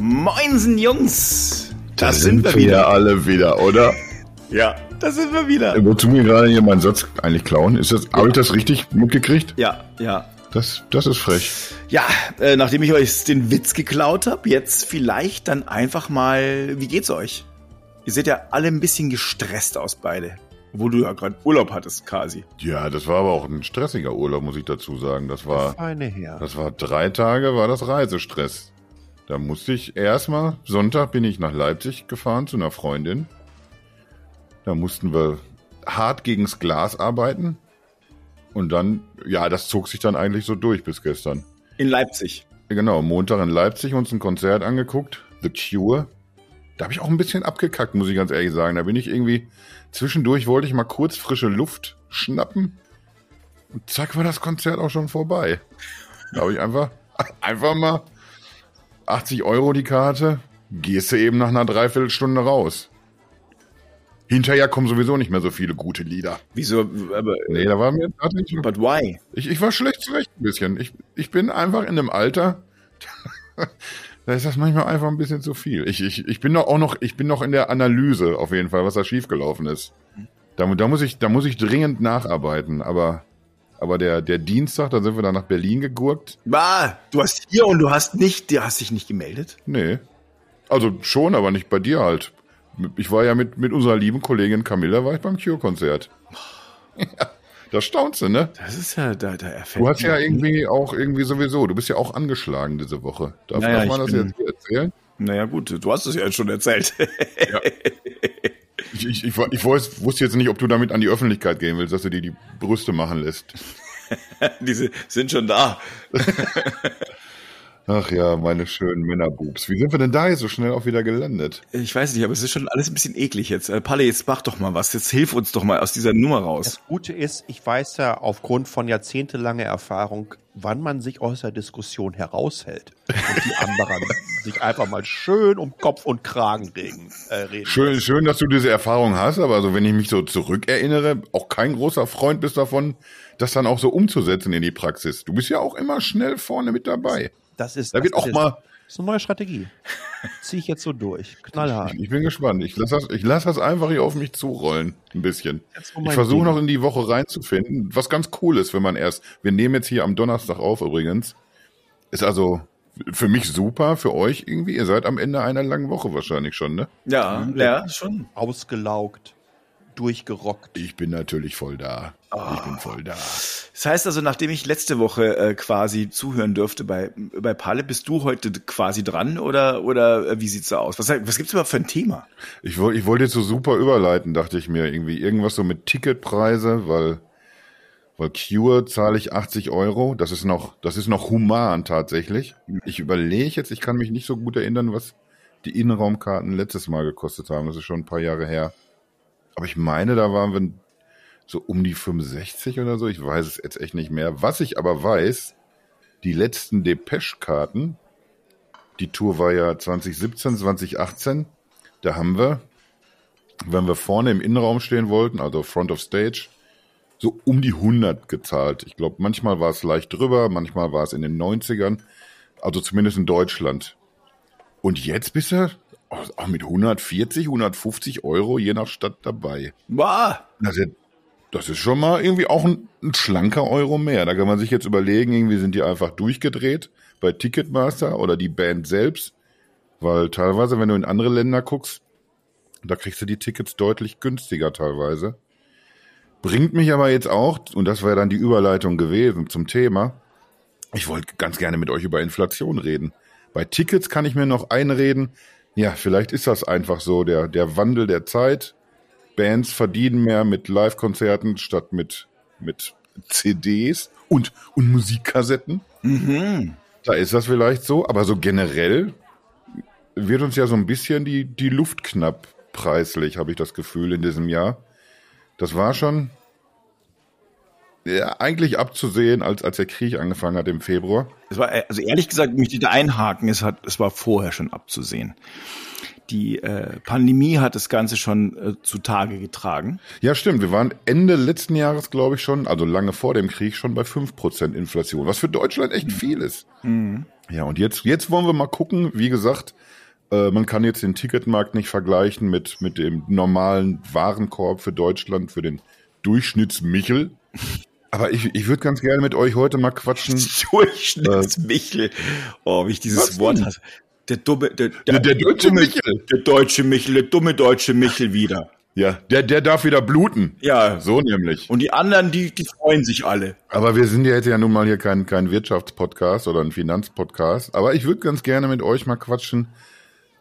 Moinsen, Jungs! Da, sind, wir wieder. alle wieder, oder? Ja, da sind wir wieder. Äh, wozu mir gerade hier meinen Satz eigentlich klauen? Ist das, habe ich das richtig mitgekriegt? Ja, ja. Das, das ist frech. Ja, äh, nachdem ich euch den Witz geklaut habe, jetzt vielleicht dann einfach mal, wie geht's euch? Ihr seht ja alle ein bisschen gestresst aus beide. Obwohl du ja gerade Urlaub hattest, quasi. Ja, das war aber auch ein stressiger Urlaub, muss ich dazu sagen. Das war, das war drei Tage, war das Reisestress. Da musste ich erstmal, Sonntag bin ich nach Leipzig gefahren zu einer Freundin. Da mussten wir hart gegens Glas arbeiten. Und dann, ja, das zog sich dann eigentlich so durch bis gestern. In Leipzig. Genau, Montag in Leipzig uns ein Konzert angeguckt, The Cure. Da habe ich auch ein bisschen abgekackt, muss ich ganz ehrlich sagen. Da bin ich irgendwie, zwischendurch wollte ich mal kurz frische Luft schnappen. Und zack war das Konzert auch schon vorbei. Da habe ich einfach, einfach mal 80 Euro die Karte, gehst du eben nach einer Dreiviertelstunde raus. Hinterher kommen sowieso nicht mehr so viele gute Lieder. Wieso? Aber, Nee, da war mir tatsächlich. but why? Ich, ich war schlecht zurecht ein bisschen. Ich, ich bin einfach in einem Alter, da ist das manchmal einfach ein bisschen zu viel. Ich, ich, ich bin doch auch noch, ich bin noch in der Analyse auf jeden Fall, was da schiefgelaufen ist. Da, da muss ich, da muss ich dringend nacharbeiten, aber, aber der, der Dienstag, da sind wir dann nach Berlin gegurkt. Bah, du hast hier und du hast nicht, du hast dich nicht gemeldet? Nee. Also schon, aber nicht bei dir halt. Ich war ja mit, mit unserer lieben Kollegin Camilla, war ich beim Cure-Konzert. Ja, da staunst du, ne? Das ist ja, da, da erfällt Du hast ja irgendwie auch irgendwie sowieso, du bist ja auch angeschlagen diese Woche. Darf, Naja, darf man das bin- jetzt hier erzählen? Naja, gut, du hast es ja jetzt schon erzählt. Ich, ich, ich, ich weiß- wusste jetzt nicht, ob du damit an die Öffentlichkeit gehen willst, dass du dir die Brüste machen lässt. Diese sind schon da. Ach ja, meine schönen Männerbubs. Wie sind wir denn da jetzt so schnell auch wieder gelandet? Ich weiß nicht, aber es ist schon alles ein bisschen eklig jetzt. Äh, Palle, jetzt mach doch mal was. Jetzt hilf uns doch mal aus dieser Nummer raus. Das Gute ist, ich weiß ja aufgrund von jahrzehntelanger Erfahrung, wann man sich aus der Diskussion heraushält und die anderen sich einfach mal schön um Kopf und Kragen regen, äh, reden. Schön, schön, dass du diese Erfahrung hast, aber also wenn ich mich so zurückerinnere, auch kein großer Freund bist davon, das dann auch so umzusetzen in die Praxis. Du bist ja auch immer schnell vorne mit dabei. Das ist, Da das wird auch ist, mal, Das ist eine neue Strategie. Ziehe ich jetzt so durch. Knallhart. ich, ich bin gespannt. Ich lasse das, ich lass das einfach hier auf mich zurollen. Ein bisschen. Ich versuche noch in die Woche reinzufinden. Was ganz cool ist, wenn man erst, wir nehmen jetzt hier am Donnerstag auf übrigens. Ist also für mich super, für euch irgendwie. Ihr seid am Ende einer langen Woche wahrscheinlich schon, ne? Ja, ja, schon. Ausgelaugt, durchgerockt. Ich bin natürlich voll da. Ich bin voll da. Das heißt also, nachdem ich letzte Woche äh, quasi zuhören durfte bei, bei Palle, bist du heute quasi dran oder, oder äh, wie sieht's da aus? Was, was gibt's überhaupt für ein Thema? Ich, woll- ich wollte jetzt so super überleiten, dachte ich mir irgendwie. Irgendwas so mit Ticketpreise, weil, weil Cure zahle ich 80 Euro. Das ist noch, das ist noch human tatsächlich. Ich überlege jetzt, ich kann mich nicht so gut erinnern, was die Innenraumkarten letztes Mal gekostet haben. Das ist schon ein paar Jahre her. Aber ich meine, da waren wir so um die 65 oder so. Ich weiß es jetzt echt nicht mehr. Was ich aber weiß, die letzten Depeche-Karten, die Tour war ja 2017, 2018. Da haben wir, wenn wir vorne im Innenraum stehen wollten, also Front of Stage, so um die 100 gezahlt. Ich glaube, manchmal war es leicht drüber, manchmal war es in den 90ern, also zumindest in Deutschland. Und jetzt bist du auch mit 140, 150 Euro je nach Stadt dabei. Bah, Das ist, das ist schon mal irgendwie auch ein, ein schlanker Euro mehr. Da kann man sich jetzt überlegen, irgendwie sind die einfach durchgedreht bei Ticketmaster oder die Band selbst. Weil teilweise, wenn du in andere Länder guckst, da kriegst du die Tickets deutlich günstiger teilweise. Bringt mich aber jetzt auch, und das wäre dann die Überleitung gewesen zum Thema, ich wollte ganz gerne mit euch über Inflation reden. Bei Tickets kann ich mir noch einreden, ja, vielleicht ist das einfach so, der, der Wandel der Zeit. Bands verdienen mehr mit Live-Konzerten statt mit, mit CDs und, und Musikkassetten. Da ist das vielleicht so, aber so generell wird uns ja so ein bisschen die, die Luft knapp preislich, habe ich das Gefühl, in diesem Jahr. Das war schon ja, eigentlich abzusehen, als, als der Krieg angefangen hat im Februar. es war, also ehrlich gesagt, möchte ich da einhaken, es, hat, es war vorher schon abzusehen. die äh, Pandemie hat das Ganze schon äh, zutage getragen. Ja, stimmt. Wir waren Ende letzten Jahres, glaube ich, schon, also lange vor dem Krieg, schon bei 5% Inflation, was für Deutschland echt viel ist. Mhm. Ja, und jetzt, jetzt wollen wir mal gucken. Wie gesagt, äh, man kann jetzt den Ticketmarkt nicht vergleichen mit, mit dem normalen Warenkorb für Deutschland, für den Durchschnittsmichel. Aber ich, ich würde ganz gerne mit euch heute mal quatschen. Durchschnittsmichel. Oh, wie ich dieses Was Wort hasse. Der dumme, der, Der- der deutsche dumme, Michel. Der deutsche Michel, der dumme deutsche Michel wieder. Ja, der, der darf wieder bluten. Ja. So nämlich. Und die anderen, die, die freuen sich alle. Aber wir sind ja jetzt ja nun mal hier kein, kein Wirtschaftspodcast oder ein Finanzpodcast. Aber ich würde ganz gerne mit euch mal quatschen.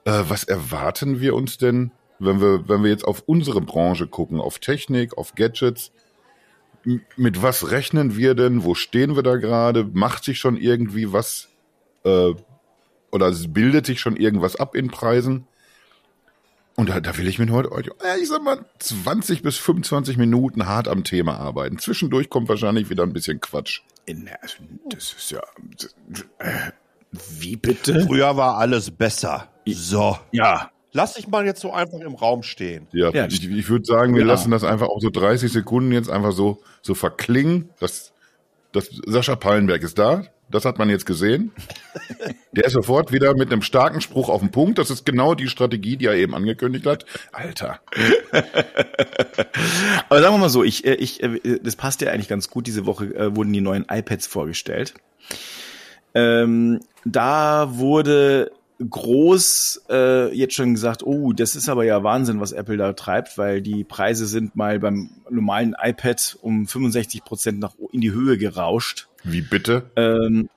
Äh, was erwarten wir uns denn, wenn wir, wenn wir jetzt auf unsere Branche gucken, auf Technik, auf Gadgets? Mit was rechnen wir denn? Wo stehen wir da gerade? Macht sich schon irgendwie was äh, oder bildet sich schon irgendwas ab in Preisen? Und da, da will ich mit heute euch, äh, ich sag mal, 20 bis 25 Minuten hart am Thema arbeiten. Zwischendurch kommt wahrscheinlich wieder ein bisschen Quatsch. In, also, das ist ja. Äh, wie bitte? Früher war alles besser. So. Ja. Lass dich mal jetzt so einfach im Raum stehen. Ja, Ja, ich, ich würde sagen, wir ja. lassen das einfach auch so 30 Sekunden jetzt einfach so, so verklingen. Das, das, Sascha Pallenberg ist da. Das hat man jetzt gesehen. Der ist sofort wieder mit einem starken Spruch auf den Punkt. Das ist genau die Strategie, die er eben angekündigt hat. Alter. Aber sagen wir mal so, ich, äh, ich, äh, das passt ja eigentlich ganz gut. Diese Woche äh, wurden die neuen iPads vorgestellt. Ähm, da wurde groß äh, jetzt schon gesagt, oh, das ist aber ja Wahnsinn, was Apple da treibt, weil die Preise sind mal beim normalen iPad um 65 Prozent nach in die Höhe gerauscht. Wie bitte? Ähm,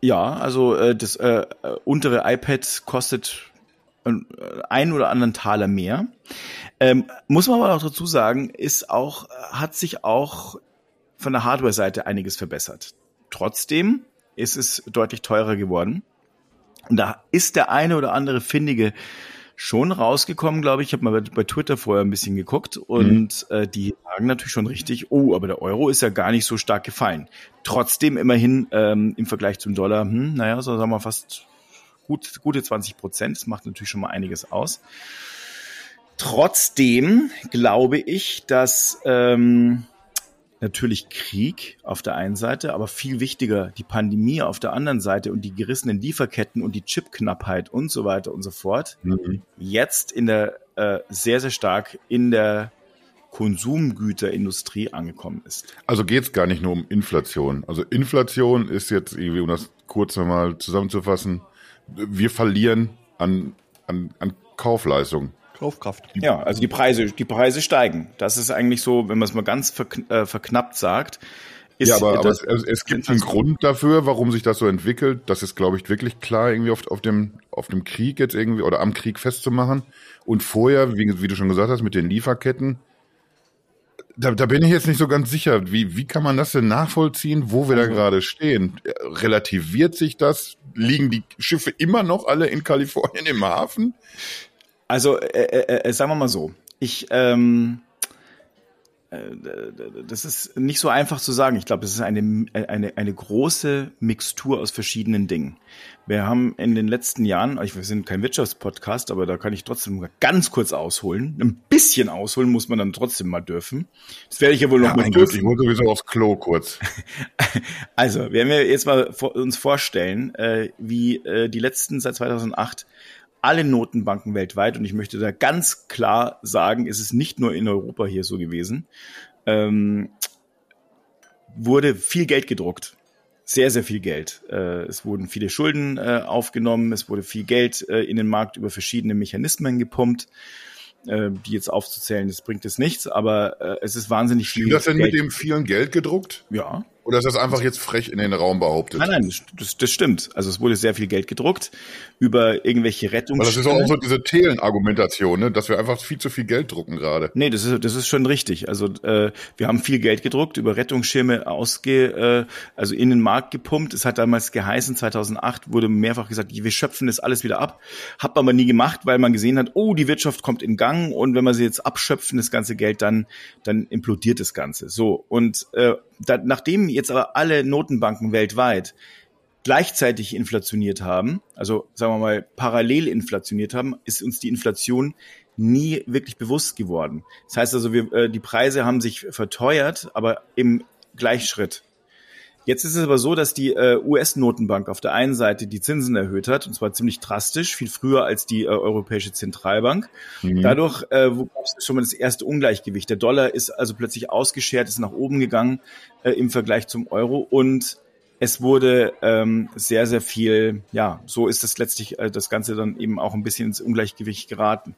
ja, also äh, das äh, äh, untere iPad kostet äh, ein oder anderen Taler mehr. Ähm, muss man aber auch dazu sagen, ist auch, hat sich auch von der Hardware-Seite einiges verbessert. Trotzdem ist es deutlich teurer geworden. Und da ist der eine oder andere Findige schon rausgekommen, glaube ich. Ich habe mal bei, Twitter vorher ein bisschen geguckt und äh, die sagen natürlich schon richtig, oh, aber der Euro ist ja gar nicht so stark gefallen. Trotzdem immerhin ähm, im Vergleich zum Dollar, hm, naja, so sagen wir fast gut, gute 20 Prozent. Das macht natürlich schon mal einiges aus. Trotzdem glaube ich, dass ähm, natürlich Krieg auf der einen Seite, aber viel wichtiger die Pandemie auf der anderen Seite und die gerissenen Lieferketten und die Chipknappheit und so weiter und so fort jetzt in der äh, sehr, sehr stark in der Konsumgüterindustrie angekommen ist. Also geht's gar nicht nur um Inflation. Also Inflation ist jetzt irgendwie, um das kurz nochmal zusammenzufassen, wir verlieren an, an, an Kaufleistung. Kaufkraft. Ja, also die Preise, die Preise steigen. Das ist eigentlich so, wenn man es mal ganz äh, verknappt sagt. Ist Ja, aber, aber es, es gibt einen Grund dafür, warum sich das so entwickelt. Das ist, glaube ich, wirklich klar irgendwie auf, auf, dem, auf dem Krieg jetzt irgendwie oder am Krieg festzumachen. Und vorher, wie, wie du schon gesagt hast, mit den Lieferketten, da, da bin ich jetzt nicht so ganz sicher. Wie, wie kann man das denn nachvollziehen, wo wir da gerade stehen? Relativiert sich das? Liegen die Schiffe immer noch alle in Kalifornien im Hafen? Also, äh, äh, äh, sagen wir mal so, ich, ähm, äh, das ist nicht so einfach zu sagen. Ich glaube, das ist eine, eine, eine große Mixtur aus verschiedenen Dingen. Wir haben in den letzten Jahren, wir sind kein Wirtschaftspodcast, aber da kann ich trotzdem ganz kurz ausholen. Ein bisschen ausholen muss man dann trotzdem mal dürfen. Das werde ich ja wohl noch Ja, mal dürfen. ich muss sowieso aufs Klo kurz. Also, wenn wir jetzt mal uns vorstellen, äh, wie äh, die letzten seit 2008 alle Notenbanken weltweit, und ich möchte da ganz klar sagen, es ist nicht nur in Europa hier so gewesen, ähm, wurde viel Geld gedruckt. Sehr, sehr viel Geld. Äh, es wurden viele Schulden äh, aufgenommen, es wurde viel Geld äh, in den Markt über verschiedene Mechanismen gepumpt. Äh, die jetzt aufzuzählen, das bringt jetzt nichts, aber äh, es ist wahnsinnig viel Stimmt das denn Geld. mit dem vielen Geld gedruckt? ja, Oder ist das einfach jetzt frech in den Raum behauptet? Nein, nein, das, das, stimmt. Also es wurde sehr viel Geld gedruckt über irgendwelche Weil das ist auch so diese Thelen-Argumentation, ne? dass wir einfach viel zu viel Geld drucken gerade. Nee, das ist, das ist schon richtig. Also äh, wir haben viel Geld gedruckt, über Rettungsschirme ausge, äh, also in den Markt gepumpt. Es hat damals geheißen, 2008 wurde mehrfach gesagt, wir schöpfen das alles wieder ab. Hat man aber nie gemacht, weil man gesehen hat, oh, die Wirtschaft kommt in Gang und wenn wir sie jetzt abschöpfen, das ganze Geld, dann, dann implodiert das Ganze. So, und äh, da, nachdem jetzt aber alle Notenbanken weltweit gleichzeitig inflationiert haben, also sagen wir mal parallel inflationiert haben, ist uns die Inflation nie wirklich bewusst geworden. Das heißt also, wir, äh, die Preise haben sich verteuert, aber im Gleichschritt. Jetzt ist es aber so, dass die äh, US-Notenbank auf der einen Seite die Zinsen erhöht hat, und zwar ziemlich drastisch, viel früher als die äh, Europäische Zentralbank. Mhm. Dadurch äh, gab es schon mal das erste Ungleichgewicht. Der Dollar ist also plötzlich ausgeschert, ist nach oben gegangen äh, im Vergleich zum Euro und es wurde ähm, sehr, sehr viel, ja, so ist das letztlich äh, das Ganze dann eben auch ein bisschen ins Ungleichgewicht geraten.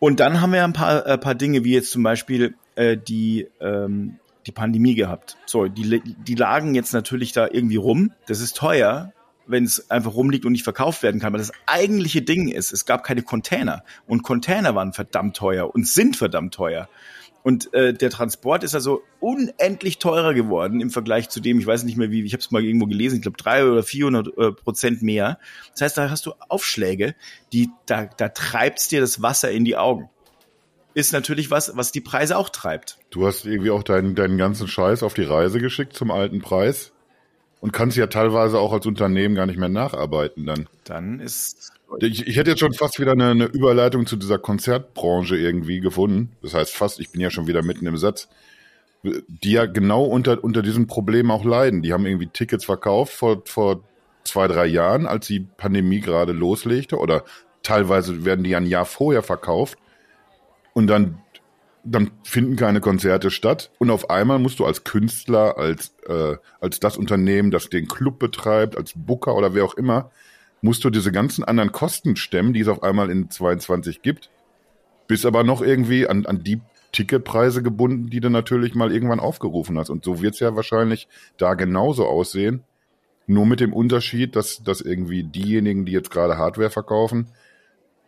Und dann haben wir ein paar, äh, paar Dinge, wie jetzt zum Beispiel äh, die, ähm, die Pandemie gehabt. So, die, die lagen jetzt natürlich da irgendwie rum. Das ist teuer, wenn es einfach rumliegt und nicht verkauft werden kann. Aber das eigentliche Ding ist, es gab keine Container. Und Container waren verdammt teuer und sind verdammt teuer. Und äh, der Transport ist also unendlich teurer geworden im Vergleich zu dem, ich weiß nicht mehr wie, ich habe es mal irgendwo gelesen, ich glaube drei oder 400 äh, Prozent mehr. Das heißt, da hast du Aufschläge, die da, da treibt's dir das Wasser in die Augen. Ist natürlich was, was die Preise auch treibt. Du hast irgendwie auch deinen, deinen ganzen Scheiß auf die Reise geschickt zum alten Preis und kannst ja teilweise auch als Unternehmen gar nicht mehr nacharbeiten dann. Dann ist ich, ich hätte jetzt schon fast wieder eine, eine Überleitung zu dieser Konzertbranche irgendwie gefunden. Das heißt fast, ich bin ja schon wieder mitten im Satz, die ja genau unter, unter diesem Problem auch leiden. Die haben irgendwie Tickets verkauft vor, vor zwei, drei Jahren, als die Pandemie gerade loslegte oder teilweise werden die ein Jahr vorher verkauft und dann dann finden keine Konzerte statt und auf einmal musst du als Künstler, als äh, als das Unternehmen, das den Club betreibt, als Booker oder wer auch immer, musst du diese ganzen anderen Kosten stemmen, die es auf einmal in 22 gibt, bist aber noch irgendwie an, an die Ticketpreise gebunden, die du natürlich mal irgendwann aufgerufen hast. Und so wird es ja wahrscheinlich da genauso aussehen. Nur mit dem Unterschied, dass, dass irgendwie diejenigen, die jetzt gerade Hardware verkaufen,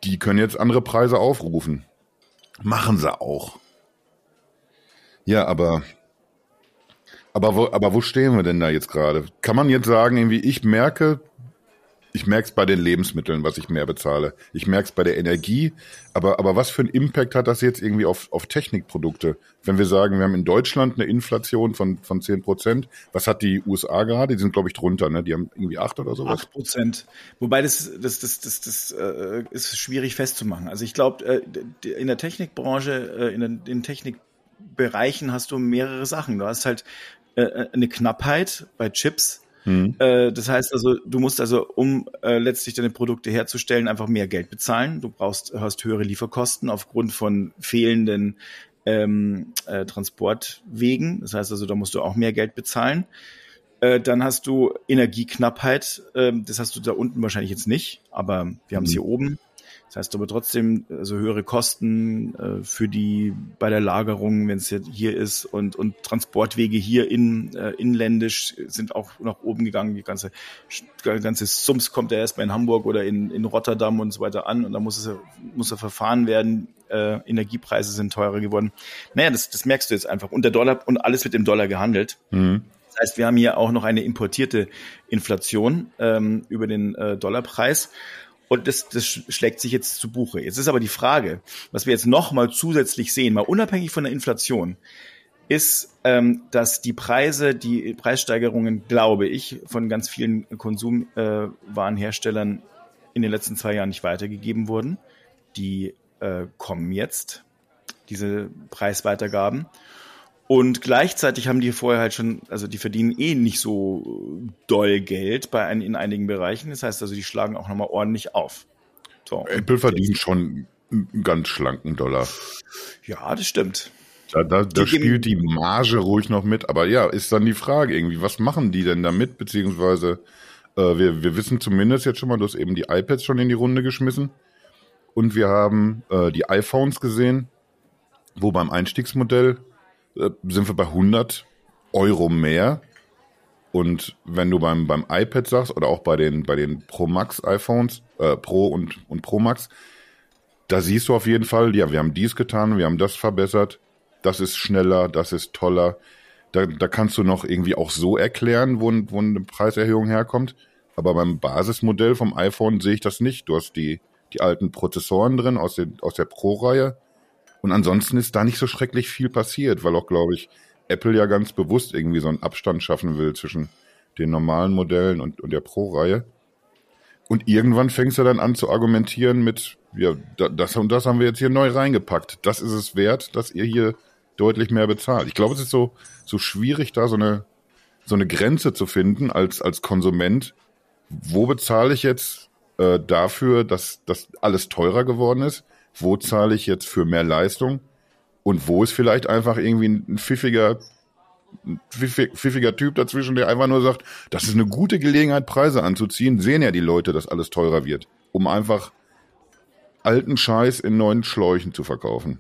die können jetzt andere Preise aufrufen. Machen sie auch. Ja, aber aber wo, aber wo stehen wir denn da jetzt gerade? Kann man jetzt sagen, irgendwie, ich merke, ich merke es bei den Lebensmitteln, was ich mehr bezahle. Ich merke es bei der Energie. Aber, aber was für einen Impact hat das jetzt irgendwie auf, auf Technikprodukte? Wenn wir sagen, wir haben in Deutschland eine Inflation von, von 10 Prozent, was hat die USA gerade? Die sind, glaube ich, drunter, ne? Die haben irgendwie 8 oder sowas. 8 Prozent. Wobei das, das, das, das, das äh, ist schwierig festzumachen. Also ich glaube, äh, in der Technikbranche, äh, in den, in Technikbereichen hast du mehrere Sachen. Du hast halt äh, eine Knappheit bei Chips Mhm. Äh, das heißt also, du musst also, um äh, letztlich deine Produkte herzustellen, einfach mehr Geld bezahlen. Du brauchst, hast höhere Lieferkosten aufgrund von fehlenden ähm, äh, Transportwegen. Das heißt also, da musst du auch mehr Geld bezahlen. Äh, dann hast du Energieknappheit. Äh, das hast du da unten wahrscheinlich jetzt nicht, aber wir haben es mhm. hier oben. Das heißt aber trotzdem also höhere Kosten äh, für die bei der Lagerung, wenn es jetzt hier ist und und Transportwege hier in äh, inländisch sind auch nach oben gegangen. Die ganze ganze Sums kommt ja erstmal in Hamburg oder in in Rotterdam und so weiter an und da muss es muss er verfahren werden. Äh, Energiepreise sind teurer geworden. Naja, das das merkst du jetzt einfach. Und der Dollar und alles wird im Dollar gehandelt. Mhm. Das heißt, wir haben hier auch noch eine importierte Inflation ähm, über den äh, Dollarpreis. Und das, das schlägt sich jetzt zu Buche. Jetzt ist aber die Frage, was wir jetzt noch mal zusätzlich sehen, mal unabhängig von der Inflation, ist, ähm, dass die Preise, die Preissteigerungen, glaube ich, von ganz vielen Konsumwarenherstellern äh, in den letzten zwei Jahren nicht weitergegeben wurden. Die äh, kommen jetzt, diese Preisweitergaben. Und gleichzeitig haben die vorher halt schon, also die verdienen eh nicht so doll Geld bei ein, in einigen Bereichen. Das heißt also, die schlagen auch nochmal ordentlich auf. So, Apple verdient schon einen ganz schlanken Dollar. Ja, das stimmt. Da, da, da spielt die Marge ruhig noch mit. Aber ja, ist dann die Frage irgendwie, was machen die denn damit? Beziehungsweise, äh, wir, wir wissen zumindest jetzt schon mal, du hast eben die iPads schon in die Runde geschmissen. Und wir haben äh, die iPhones gesehen, wo beim Einstiegsmodell äh, sind wir bei 100 Euro mehr. Und wenn du beim, beim iPad sagst oder auch bei den, bei den Pro Max iPhones, äh, Pro und, und Pro Max, da siehst du auf jeden Fall, ja, wir haben dies getan, wir haben das verbessert, das ist schneller, das ist toller. Da, da kannst du noch irgendwie auch so erklären, wo, wo eine Preiserhöhung herkommt. Aber beim Basismodell vom iPhone sehe ich das nicht. Du hast die, die alten Prozessoren drin aus, den, aus der Pro-Reihe. Und ansonsten ist da nicht so schrecklich viel passiert, weil auch, glaube ich, Apple ja ganz bewusst irgendwie so einen Abstand schaffen will zwischen, den normalen Modellen und, und der Pro-Reihe. Und irgendwann fängst du dann an zu argumentieren mit, ja, das und das haben wir jetzt hier neu reingepackt. Das ist es wert, dass ihr hier deutlich mehr bezahlt. Ich glaube, es ist so, so schwierig, da so eine, so eine Grenze zu finden als, als Konsument. Wo bezahle ich jetzt äh, dafür, dass das alles teurer geworden ist? Wo zahle ich jetzt für mehr Leistung? Und wo ist vielleicht einfach irgendwie ein pfiffiger, ein pfiffiger Typ dazwischen, der einfach nur sagt, das ist eine gute Gelegenheit, Preise anzuziehen, sehen ja die Leute, dass alles teurer wird, um einfach alten Scheiß in neuen Schläuchen zu verkaufen.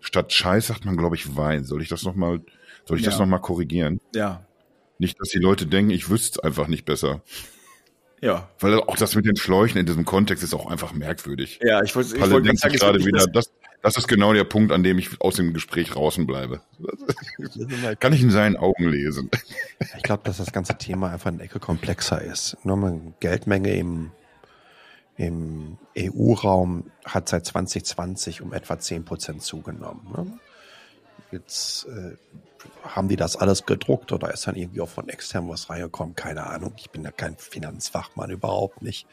Statt Scheiß sagt man, glaube ich, Wein. Soll ich das nochmal, soll ich ja. das nochmal korrigieren? Ja. Nicht, dass die Leute denken, ich wüsste es einfach nicht besser. Ja. Weil auch das mit den Schläuchen in diesem Kontext ist auch einfach merkwürdig. Ja, ich wollte ich wollte denkt sich gerade wieder, das, das ist genau der Punkt, an dem ich aus dem Gespräch draußen bleibe. Kann ich in seinen Augen lesen. Ich glaube, dass das ganze Thema einfach eine Ecke komplexer ist. Nur mal Geldmenge im im EU-Raum hat seit 2020 um etwa 10 Prozent zugenommen. Ne? Jetzt äh, haben die das alles gedruckt oder ist dann irgendwie auch von extern was reingekommen? Keine Ahnung. Ich bin ja kein Finanzfachmann, überhaupt nicht.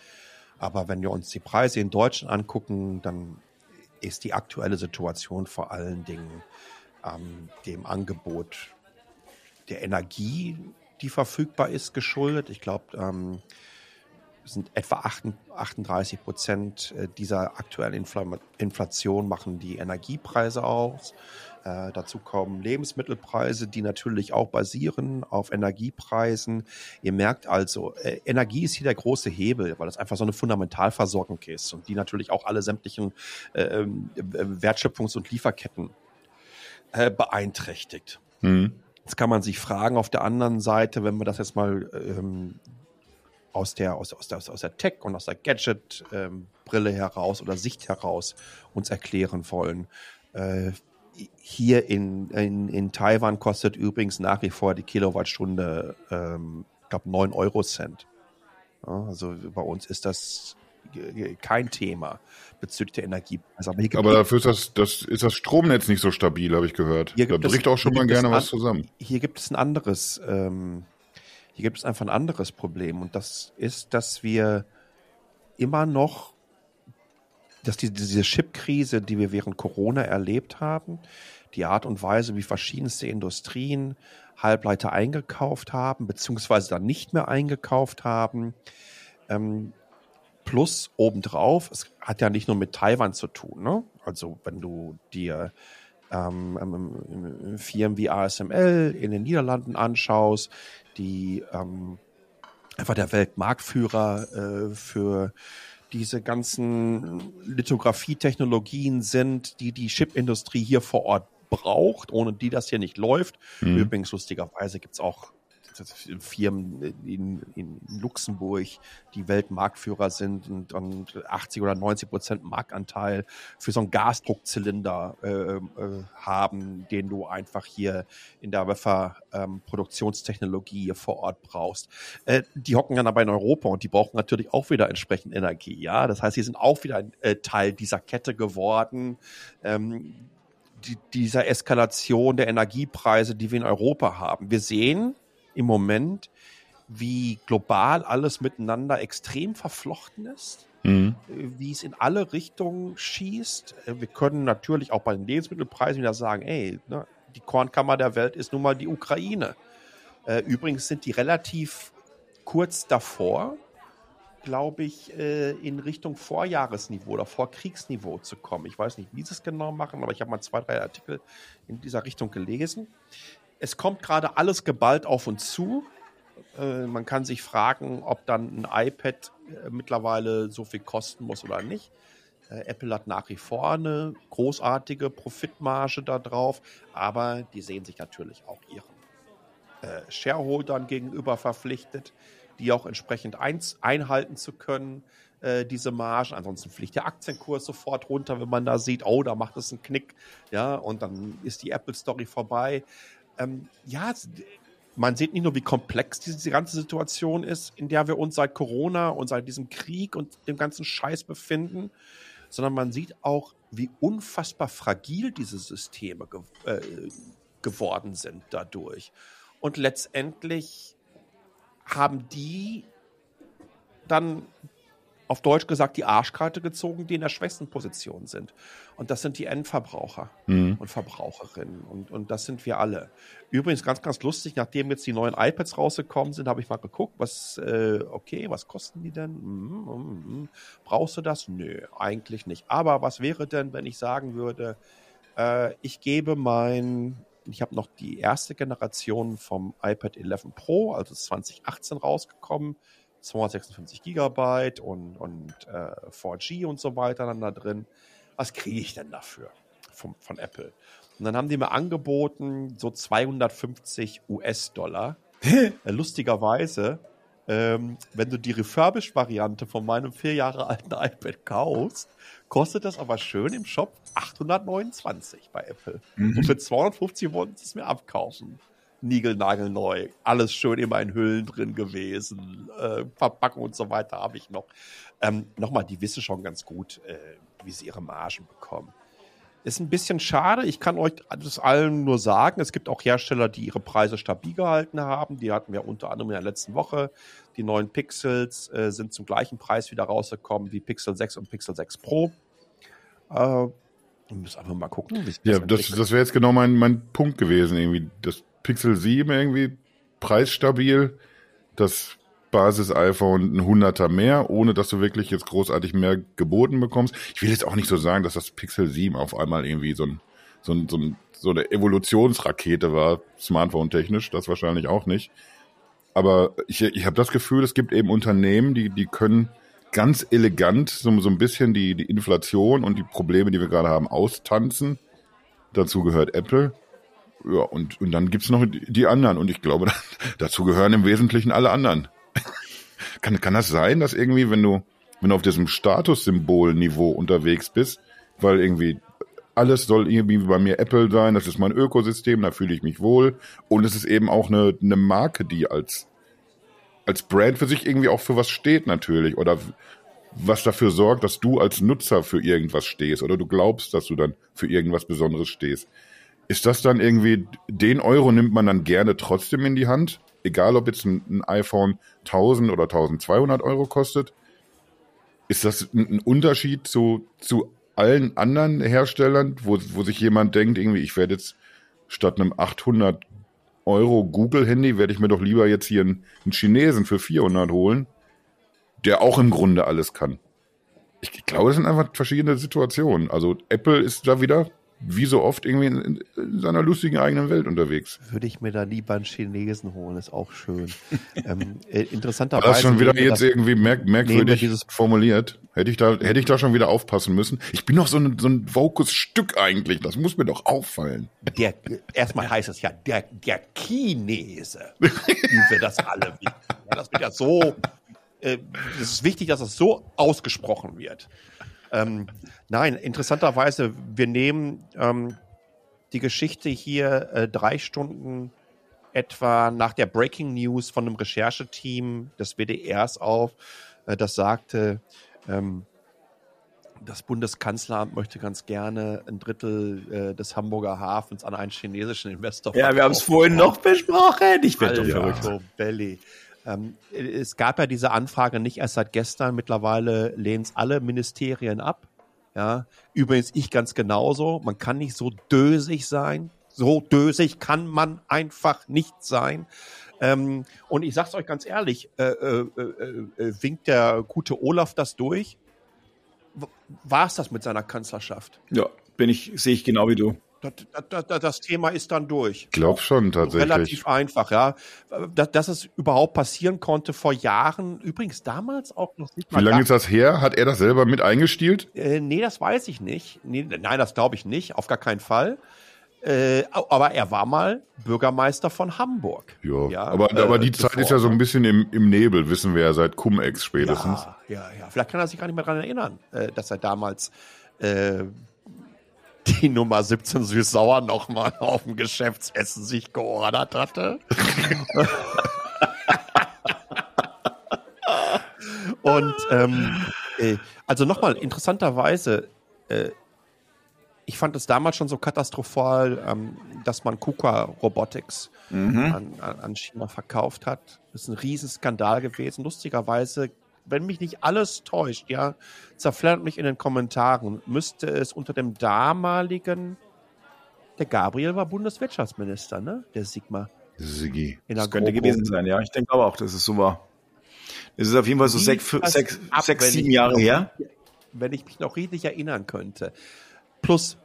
Aber wenn wir uns die Preise in Deutschland angucken, dann ist die aktuelle Situation vor allen Dingen ähm, dem Angebot der Energie, die verfügbar ist, geschuldet. Ich glaube, ähm, sind etwa 38 Prozent äh, dieser aktuellen Inflation machen die Energiepreise aus. Äh, dazu kommen Lebensmittelpreise, die natürlich auch basieren auf Energiepreisen. Ihr merkt also, äh, Energie ist hier der große Hebel, weil das einfach so eine Fundamentalversorgung ist und die natürlich auch alle sämtlichen äh, ähm, Wertschöpfungs- und Lieferketten äh, beeinträchtigt. Mhm. Jetzt kann man sich fragen, auf der anderen Seite, wenn wir das jetzt mal ähm, aus der, aus, aus der, aus der Tech- und aus der Gadget-Brille ähm, heraus oder Sicht heraus uns erklären wollen. Äh, hier in, in, in Taiwan kostet übrigens nach wie vor die Kilowattstunde, ähm, ich glaube, 9 Euro Cent. Ja, also bei uns ist das kein Thema bezüglich der Energie. Also, aber, aber dafür ist das, das, ist das Stromnetz nicht so stabil, habe ich gehört. da bricht es, auch schon mal gerne was zusammen. Hier gibt es ein anderes ähm, hier gibt es einfach ein anderes Problem und das ist, dass wir immer noch, dass die, diese Chip-Krise, die wir während Corona erlebt haben, die Art und Weise, wie verschiedenste Industrien Halbleiter eingekauft haben, beziehungsweise dann nicht mehr eingekauft haben, ähm, plus obendrauf, es hat ja nicht nur mit Taiwan zu tun, ne? Also wenn du dir ähm, ähm, Firmen wie ASML in den Niederlanden anschaust, die ähm, einfach der Weltmarktführer äh, für diese ganzen Lithografietechnologien sind, die die Chipindustrie hier vor Ort braucht, ohne die das hier nicht läuft. Mhm. Übrigens, lustigerweise gibt's auch Firmen in, in Luxemburg, die Weltmarktführer sind und, und 80 oder 90 Prozent Marktanteil für so einen Gasdruckzylinder äh, äh, haben, den du einfach hier in der Wafer-Produktionstechnologie ähm, vor Ort brauchst. Äh, die hocken dann aber in Europa und die brauchen natürlich auch wieder entsprechend Energie. Ja, das heißt, sie sind auch wieder ein äh, Teil dieser Kette geworden. Ähm, die, dieser Eskalation der Energiepreise, die wir in Europa haben. Wir sehen, im Moment, wie global alles miteinander extrem verflochten ist. Mhm. Wie es in alle Richtungen schießt. Wir können natürlich auch bei den Lebensmittelpreisen wieder sagen, ey, ne, die Kornkammer der Welt ist nun mal die Ukraine. Äh, übrigens sind die relativ kurz davor, glaube ich, äh, in Richtung Vorjahresniveau oder Vorkriegsniveau zu kommen. Ich weiß nicht, wie sie es genau machen, aber ich habe mal zwei, drei Artikel in dieser Richtung gelesen es kommt gerade alles geballt auf uns zu. Äh, man kann sich fragen, ob dann ein iPad äh, mittlerweile so viel kosten muss oder nicht. Äh, Apple hat nach wie vor eine großartige Profitmarge da drauf, aber die sehen sich natürlich auch ihren äh, Shareholdern gegenüber verpflichtet, die auch entsprechend eins, einhalten zu können, äh, diese Margen. Ansonsten fliegt der Aktienkurs sofort runter, wenn man da sieht, oh, da macht es einen Knick, ja, und dann ist die Apple-Story vorbei ähm, ja, man sieht nicht nur, wie komplex diese ganze Situation ist, in der wir uns seit Corona und seit diesem Krieg und dem ganzen Scheiß befinden, sondern man sieht auch, wie unfassbar fragil diese Systeme ge äh, geworden sind dadurch. Und letztendlich haben die dann auf Deutsch gesagt die Arschkarte gezogen, die in der schwächsten Position sind. Und das sind die Endverbraucher Mhm. und Verbraucherinnen. Und, und das sind wir alle. Übrigens ganz, ganz lustig, nachdem jetzt die neuen iPads rausgekommen sind, habe ich mal geguckt, was, äh, okay, was kosten die denn? Mhm, mhm, mhm. Brauchst du das? Nö, eigentlich nicht. Aber was wäre denn, wenn ich sagen würde, äh, ich gebe mein, ich habe noch die erste Generation vom iPad 11 Pro, also 2018 rausgekommen, 256 Gigabyte und, und äh, 4G und so weiter dann da drin. Was kriege ich denn dafür vom, von Apple? Und dann haben die mir angeboten, so 250 US-Dollar. äh, lustigerweise, ähm, wenn du die Refurbished-Variante von meinem vier Jahre alten iPad kaufst, kostet das aber schön im Shop 829 bei Apple. Und für 250 wollten sie es mir abkaufen. Niegelnagelneu, alles schön immer in Hüllen drin gewesen, äh, Verpackung und so weiter habe ich noch. Ähm, Nochmal, die wissen schon ganz gut, äh, wie sie ihre Margen bekommen. Ist ein bisschen schade. Ich kann euch das allen nur sagen. Es gibt auch Hersteller, die ihre Preise stabil gehalten haben. Die hatten wir unter anderem in der letzten Woche. Die neuen Pixels äh, sind zum gleichen Preis wieder rausgekommen wie Pixel 6 und Pixel 6 Pro. Äh, wir müssen einfach mal gucken. Ja, das, das wäre jetzt genau mein, mein Punkt gewesen. Irgendwie das Pixel 7 irgendwie preisstabil, das Basis-iPhone ein Hunderter mehr, ohne dass du wirklich jetzt großartig mehr geboten bekommst. Ich will jetzt auch nicht so sagen, dass das Pixel 7 auf einmal irgendwie so ein, so ein, so ein, so eine Evolutionsrakete war, Smartphone-technisch, das wahrscheinlich auch nicht. Aber ich, ich habe das Gefühl, es gibt eben Unternehmen, die, die können ganz elegant so, so ein bisschen die, die Inflation und die Probleme, die wir gerade haben, austanzen. Dazu gehört Apple. Ja, und, und dann gibt's noch die, die anderen. Und ich glaube, dazu gehören im Wesentlichen alle anderen. kann, kann das sein, dass irgendwie, wenn du, wenn du auf diesem Statussymbol-Niveau unterwegs bist, weil irgendwie alles soll irgendwie bei mir Apple sein, das ist mein Ökosystem, da fühle ich mich wohl. Und es ist eben auch eine, eine Marke, die als, als Brand für sich irgendwie auch für was steht natürlich. Oder was dafür sorgt, dass du als Nutzer für irgendwas stehst oder du glaubst, dass du dann für irgendwas Besonderes stehst. Ist das dann irgendwie, den Euro nimmt man dann gerne trotzdem in die Hand? Egal, ob jetzt ein, ein iPhone 1000 oder 1200 Euro kostet? Ist das ein, ein Unterschied zu, zu allen anderen Herstellern, wo, wo sich jemand denkt, irgendwie, ich werde jetzt statt einem 800 Euro Google-Handy, werde ich mir doch lieber jetzt hier einen, einen Chinesen für 400 holen, der auch im Grunde alles kann. Ich, ich glaube, das sind einfach verschiedene Situationen. Also Apple ist da wieder, wie so oft, irgendwie in, in seiner lustigen eigenen Welt unterwegs. Würde ich mir da lieber einen Chinesen holen, ist auch schön. ähm, äh, War interessanterweise. das schon wieder jetzt das- irgendwie merk merkwürdig dieses- formuliert? Hätte ich da, hätte ich da schon wieder aufpassen müssen? Ich bin doch so ein, so ein Vokus-Stück eigentlich. Das muss mir doch auffallen. Der, erstmal heißt es ja der, der Chinese, wie wir das alle wissen. Das wird ja so, äh, es ist wichtig, dass es so ausgesprochen wird. Ähm, nein, interessanterweise, wir nehmen ähm, die Geschichte hier äh, drei Stunden etwa nach der Breaking News von einem Rechercheteam des WDRs auf, äh, das sagte, ähm, das Bundeskanzleramt möchte ganz gerne ein Drittel äh, des Hamburger Hafens an einen chinesischen Investor Ja, wir haben es vorhin noch besprochen. Ich werde doch verrückt. Belly. Ähm, es gab ja diese Anfrage nicht erst seit gestern. Mittlerweile lehnen es alle Ministerien ab. Ja, übrigens ich ganz genauso. Man kann nicht so dösig sein. So dösig kann man einfach nicht sein. Ähm, und ich sag's euch ganz ehrlich, äh, äh, äh, äh, winkt der gute Olaf das durch? War es das mit seiner Kanzlerschaft? Ja, bin ich, sehe ich genau wie du. Das, das, das, Thema ist dann durch. Ich glaube schon tatsächlich. Relativ einfach, ja. Dass, dass es überhaupt passieren konnte vor Jahren, übrigens damals auch noch nicht Wie lange ist das her? Hat er das selber mit eingestielt? Äh, nee, das weiß ich nicht. Nee, nein, das glaube ich nicht, auf gar keinen Fall. Äh, aber er war mal Bürgermeister von Hamburg. Ja, Ja, aber, äh, aber die Zeit ist ja so ein bisschen im, im Nebel, wissen wir ja seit Cum-Ex spätestens. Ja, ja, ja. Vielleicht kann er sich gar nicht mehr daran erinnern, äh, dass er damals äh, die Nummer 17 süß-sauer nochmal auf dem Geschäftsessen sich geordert hatte. Und ähm, äh, also nochmal, interessanterweise, äh, ich fand es damals schon so katastrophal, ähm, dass man KUKA Robotics Mhm. an, an an China verkauft hat. Das ist ein Riesenskandal gewesen. Lustigerweise, wenn mich nicht alles täuscht, ja, zerflattert mich in den Kommentaren, müsste es unter dem damaligen, der Gabriel war Bundeswirtschaftsminister, ne? Der Sigma. Der Das könnte gewesen sein, ja. Ich denke aber auch, dass es so war. Es ist auf jeden Fall so sechs, sechs, ab, sechs sieben Jahre her. Wenn ich mich noch richtig erinnern könnte. Plus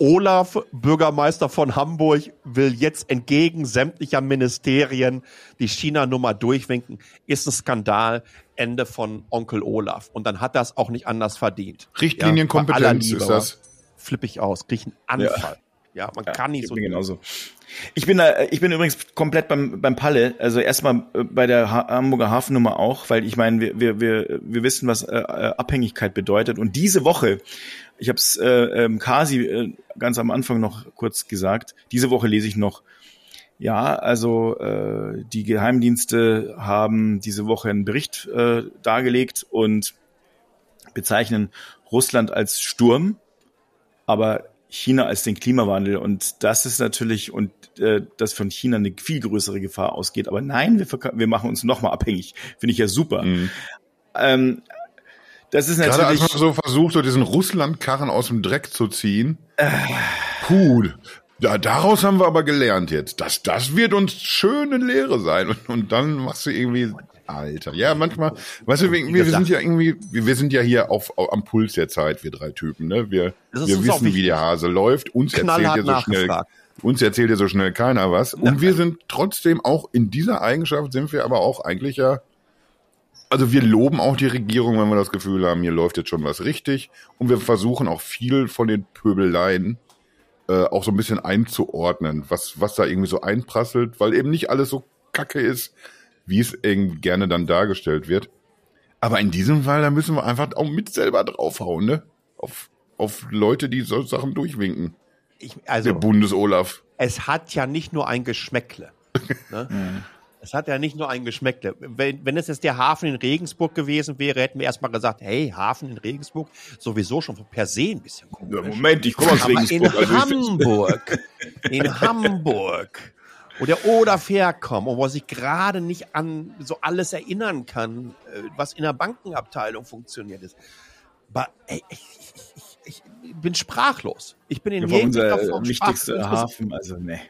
Olaf, Bürgermeister von Hamburg, will jetzt entgegen sämtlicher Ministerien die China-Nummer durchwinken. Ist ein Skandal. Ende von Onkel Olaf. Und dann hat das auch nicht anders verdient. Richtlinienkompetenz Ja, ist das. Flippe ich aus. Krieg einen Anfall. Ja, man kann nicht so. genauso. Ich bin da, ich bin übrigens komplett beim, beim Palle. Also erstmal äh, bei der ha Hamburger Hafennummer auch, weil ich meine, wir, wir, wir, wir wissen, was äh, äh, Abhängigkeit bedeutet. Und diese Woche, ich habe es äh, ähm, Kasi äh, ganz am Anfang noch kurz gesagt, diese Woche lese ich noch, ja, also äh, die Geheimdienste haben diese Woche einen Bericht äh, dargelegt und bezeichnen Russland als Sturm, aber China als den Klimawandel. Und das ist natürlich, und äh, dass von China eine viel größere Gefahr ausgeht. Aber nein, wir, wir machen uns nochmal abhängig. Finde ich ja super. Mhm. Ähm, das ist Gerade als natürlich. man so versucht, so diesen Russland-Karren aus dem Dreck zu ziehen. Puh, ja, daraus haben wir aber gelernt jetzt. Das, das wird uns schöne Lehre sein. Und, und dann machst du irgendwie, Alter. Ja, manchmal, weißt du, wir, wir sind ja irgendwie, wir, sind ja hier auf, auf, am Puls der Zeit, wir drei Typen, ne? Wir, wir wissen, wie der Hase läuft. Uns erzählt ja so schnell, uns erzählt ja so schnell keiner was. Und wir sind trotzdem auch in dieser Eigenschaft sind wir aber auch eigentlich ja also wir loben auch die Regierung, wenn wir das Gefühl haben, hier läuft jetzt schon was richtig. Und wir versuchen auch viel von den Pöbeleien äh, auch so ein bisschen einzuordnen, was, was da irgendwie so einprasselt, weil eben nicht alles so kacke ist, wie es irgendwie gerne dann dargestellt wird. Aber in diesem Fall, da müssen wir einfach auch mit selber draufhauen, ne? Auf, auf Leute, die so Sachen durchwinken. Ich, Der also, Bundes-Olaf. es hat ja nicht nur ein Geschmäckle. Ne? Es hat ja nicht nur ein Geschmäckle. Wenn, wenn es jetzt der Hafen in Regensburg gewesen wäre, hätten wir erstmal gesagt, hey, Hafen in Regensburg, sowieso schon per se ein bisschen komisch. Ja, Moment, ich komme aus Aber in Regensburg. Also Hamburg, in Hamburg, wo der Olaf herkommt und wo er sich gerade nicht an so alles erinnern kann, äh, was in der Bankenabteilung funktioniert ist. Aber, ey, ich, ich, ich bin sprachlos. Ich bin in jeglicher unser Form wichtigster. Hafen. Also ne.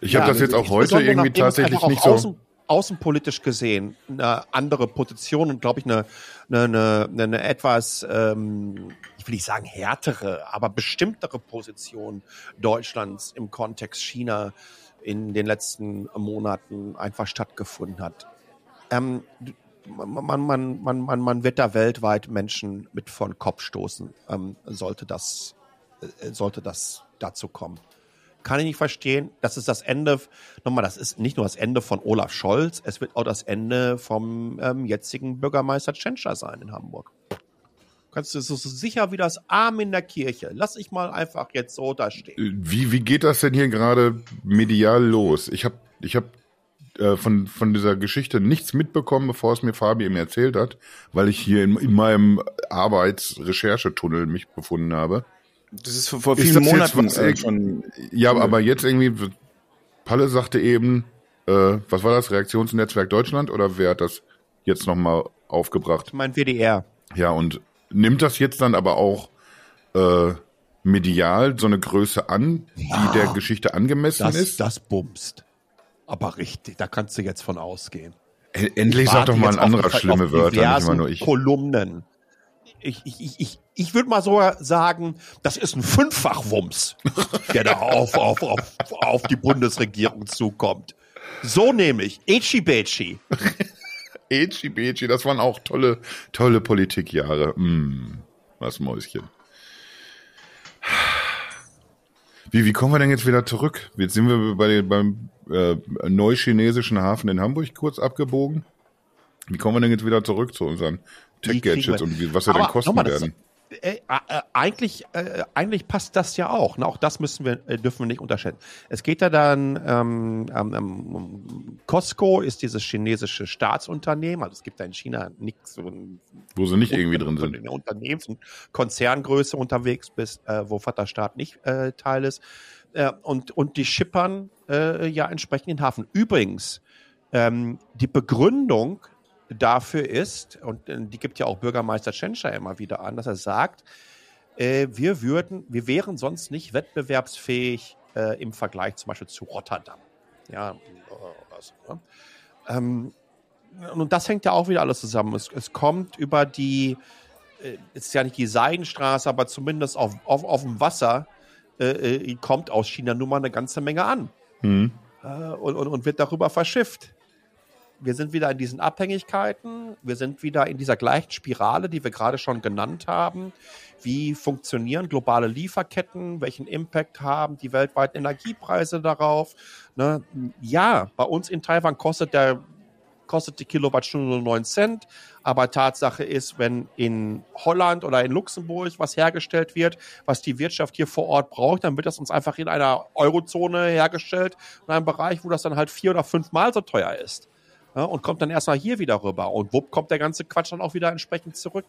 Ich habe das jetzt auch heute irgendwie tatsächlich nicht so. Außen, außenpolitisch gesehen eine andere Position und glaube ich eine, eine, eine, eine etwas, ähm, ich will nicht sagen härtere, aber bestimmtere Position Deutschlands im Kontext China in den letzten Monaten einfach stattgefunden hat. Ähm, man, man, man, man, man wird da weltweit Menschen mit vor den Kopf stoßen, ähm, sollte das, äh, sollte das dazu kommen kann ich nicht verstehen. Das ist das Ende, nochmal, das ist nicht nur das Ende von Olaf Scholz, es wird auch das Ende vom ähm, jetzigen Bürgermeister Tschentscher sein in Hamburg. Kannst du so so sicher wie das Arm in der Kirche. Lass ich mal einfach jetzt so da stehen. Wie, wie geht das denn hier gerade medial los? Ich habe ich hab, äh, von, von dieser Geschichte nichts mitbekommen, bevor es mir Fabi eben erzählt hat, weil ich hier in, in meinem Arbeitsrecherchetunnel mich befunden habe. Das ist vor, vor vielen Monaten was, äh, äh, schon. Ja, aber jetzt irgendwie, Palle sagte eben, äh, was war das, Reaktionsnetzwerk Deutschland oder wer hat das jetzt nochmal aufgebracht? Mein WDR. Ja, und nimmt das jetzt dann aber auch äh, medial so eine Größe an, die der Geschichte angemessen Das, ist? das bumst. Aber richtig, da kannst du jetzt von ausgehen. E- Endlich sag warte doch mal ein anderer schlimme Wörter, nicht immer nur ich. Kolumnen. Ich, ich, ich, ich, ich würde mal so sagen, das ist ein Fünffachwumms, der da auf, auf, auf, auf die Bundesregierung zukommt. So nämlich, Echi Bechi. Eci Beci, das waren auch tolle, tolle Politikjahre. Mm, was Mäuschen. Wie, wie kommen wir denn jetzt wieder zurück? Jetzt sind wir bei, beim äh, neuchinesischen Hafen in Hamburg kurz abgebogen. Wie kommen wir denn jetzt wieder zurück zu unseren Tech-Gadgets und wie, was wir Aber denn kosten werden? Äh, äh, eigentlich, äh, eigentlich passt das ja auch. Ne? Auch das müssen wir, äh, dürfen wir nicht unterschätzen. Es geht ja dann, ähm, ähm, Costco ist dieses chinesische Staatsunternehmen, also es gibt da in China nichts so Wo sie nicht irgendwie drin sind. In der Unternehmens- und Konzerngröße unterwegs bist, wo Vaterstaat nicht Teil ist. Und, und die schippern ja entsprechend den Hafen. Übrigens, ähm, die Begründung dafür ist, und äh, die gibt ja auch Bürgermeister Tschentscher immer wieder an, dass er sagt, äh, wir würden, wir wären sonst nicht wettbewerbsfähig äh, im Vergleich zum Beispiel zu Rotterdam. Ja, oder so, ne? ähm, und das hängt ja auch wieder alles zusammen. Es, es kommt über die, äh, ist ja nicht die Seidenstraße, aber zumindest auf, auf, auf dem Wasser, äh, äh kommt aus China nun mal eine ganze Menge an. Hm. Äh, und, und, und wird darüber verschifft wir sind wieder in diesen Abhängigkeiten, wir sind wieder in dieser gleichen Spirale, die wir gerade schon genannt haben. Wie funktionieren globale Lieferketten? Welchen Impact haben die weltweiten Energiepreise darauf? Ne? Ja, bei uns in Taiwan kostet der kostet die Kilowattstunde nur 9 Cent. Aber Tatsache ist, wenn in Holland oder in Luxemburg was hergestellt wird, was die Wirtschaft hier vor Ort braucht, dann wird das uns einfach in einer Eurozone hergestellt, in einem Bereich, wo das dann halt vier oder fünfmal so teuer ist ja, und kommt dann erstmal hier wieder rüber. Und wupp kommt der ganze Quatsch dann auch wieder entsprechend zurück.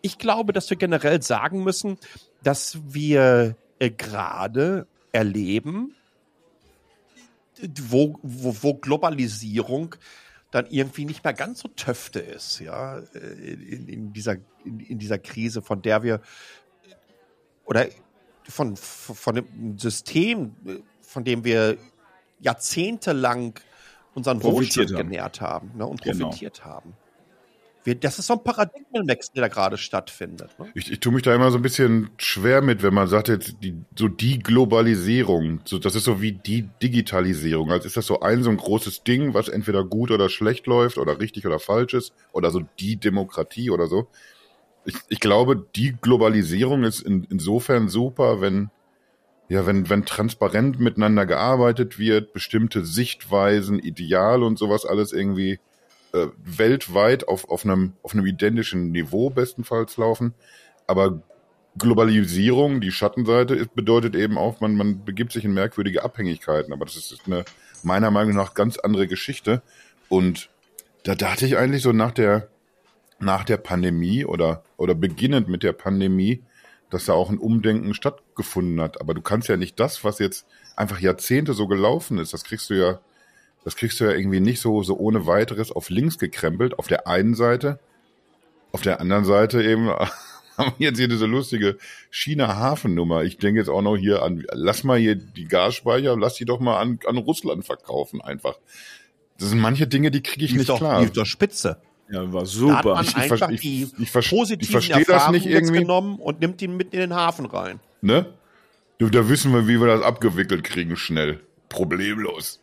Ich glaube, dass wir generell sagen müssen, dass wir äh, gerade erleben, wo, wo, wo Globalisierung dann irgendwie nicht mehr ganz so töfte ist, ja, äh, in, in, dieser, in, in dieser Krise, von der wir oder von, von dem System, von dem wir jahrzehntelang unseren Wohlstand haben. genährt haben ne, und genau. profitiert genau. haben. Wir, das ist so ein Paradigmenwechsel, der da gerade stattfindet. Ne? Ich, ich tue mich da immer so ein bisschen schwer mit, wenn man sagt jetzt die, so die Globalisierung, so, das ist so wie die Digitalisierung. Also ist das so ein so ein großes Ding, was entweder gut oder schlecht läuft oder richtig oder falsch ist oder so die Demokratie oder so. Ich, ich glaube, die Globalisierung ist in, insofern super, wenn ja, wenn, wenn transparent miteinander gearbeitet wird, bestimmte Sichtweisen, Ideale und sowas alles irgendwie äh, weltweit auf, auf, einem, auf einem identischen Niveau bestenfalls laufen. Aber Globalisierung, die Schattenseite, bedeutet eben auch, man, man begibt sich in merkwürdige Abhängigkeiten. Aber das ist eine meiner Meinung nach ganz andere Geschichte. Und da dachte ich eigentlich so nach der, nach der Pandemie oder, oder beginnend mit der Pandemie, dass da auch ein Umdenken stattgefunden hat. Aber du kannst ja nicht das, was jetzt einfach Jahrzehnte so gelaufen ist, das kriegst du ja, das kriegst du ja irgendwie nicht so, so ohne weiteres auf links gekrempelt, auf der einen Seite. Auf der anderen Seite eben haben wir jetzt hier diese lustige China-Hafennummer. Ich denke jetzt auch noch hier an, lass mal hier die Gasspeicher, lass die doch mal an, an Russland verkaufen einfach. Das sind manche Dinge, die kriege ich lief nicht doch, klar. Lief doch spitze. Ja, war super. Da hat man ich, einfach ich, die ich, ich, positiven ich das nicht irgendwie. genommen und nimmt ihn mit in den Hafen rein. Ne? Da wissen wir, wie wir das abgewickelt kriegen, schnell. Problemlos.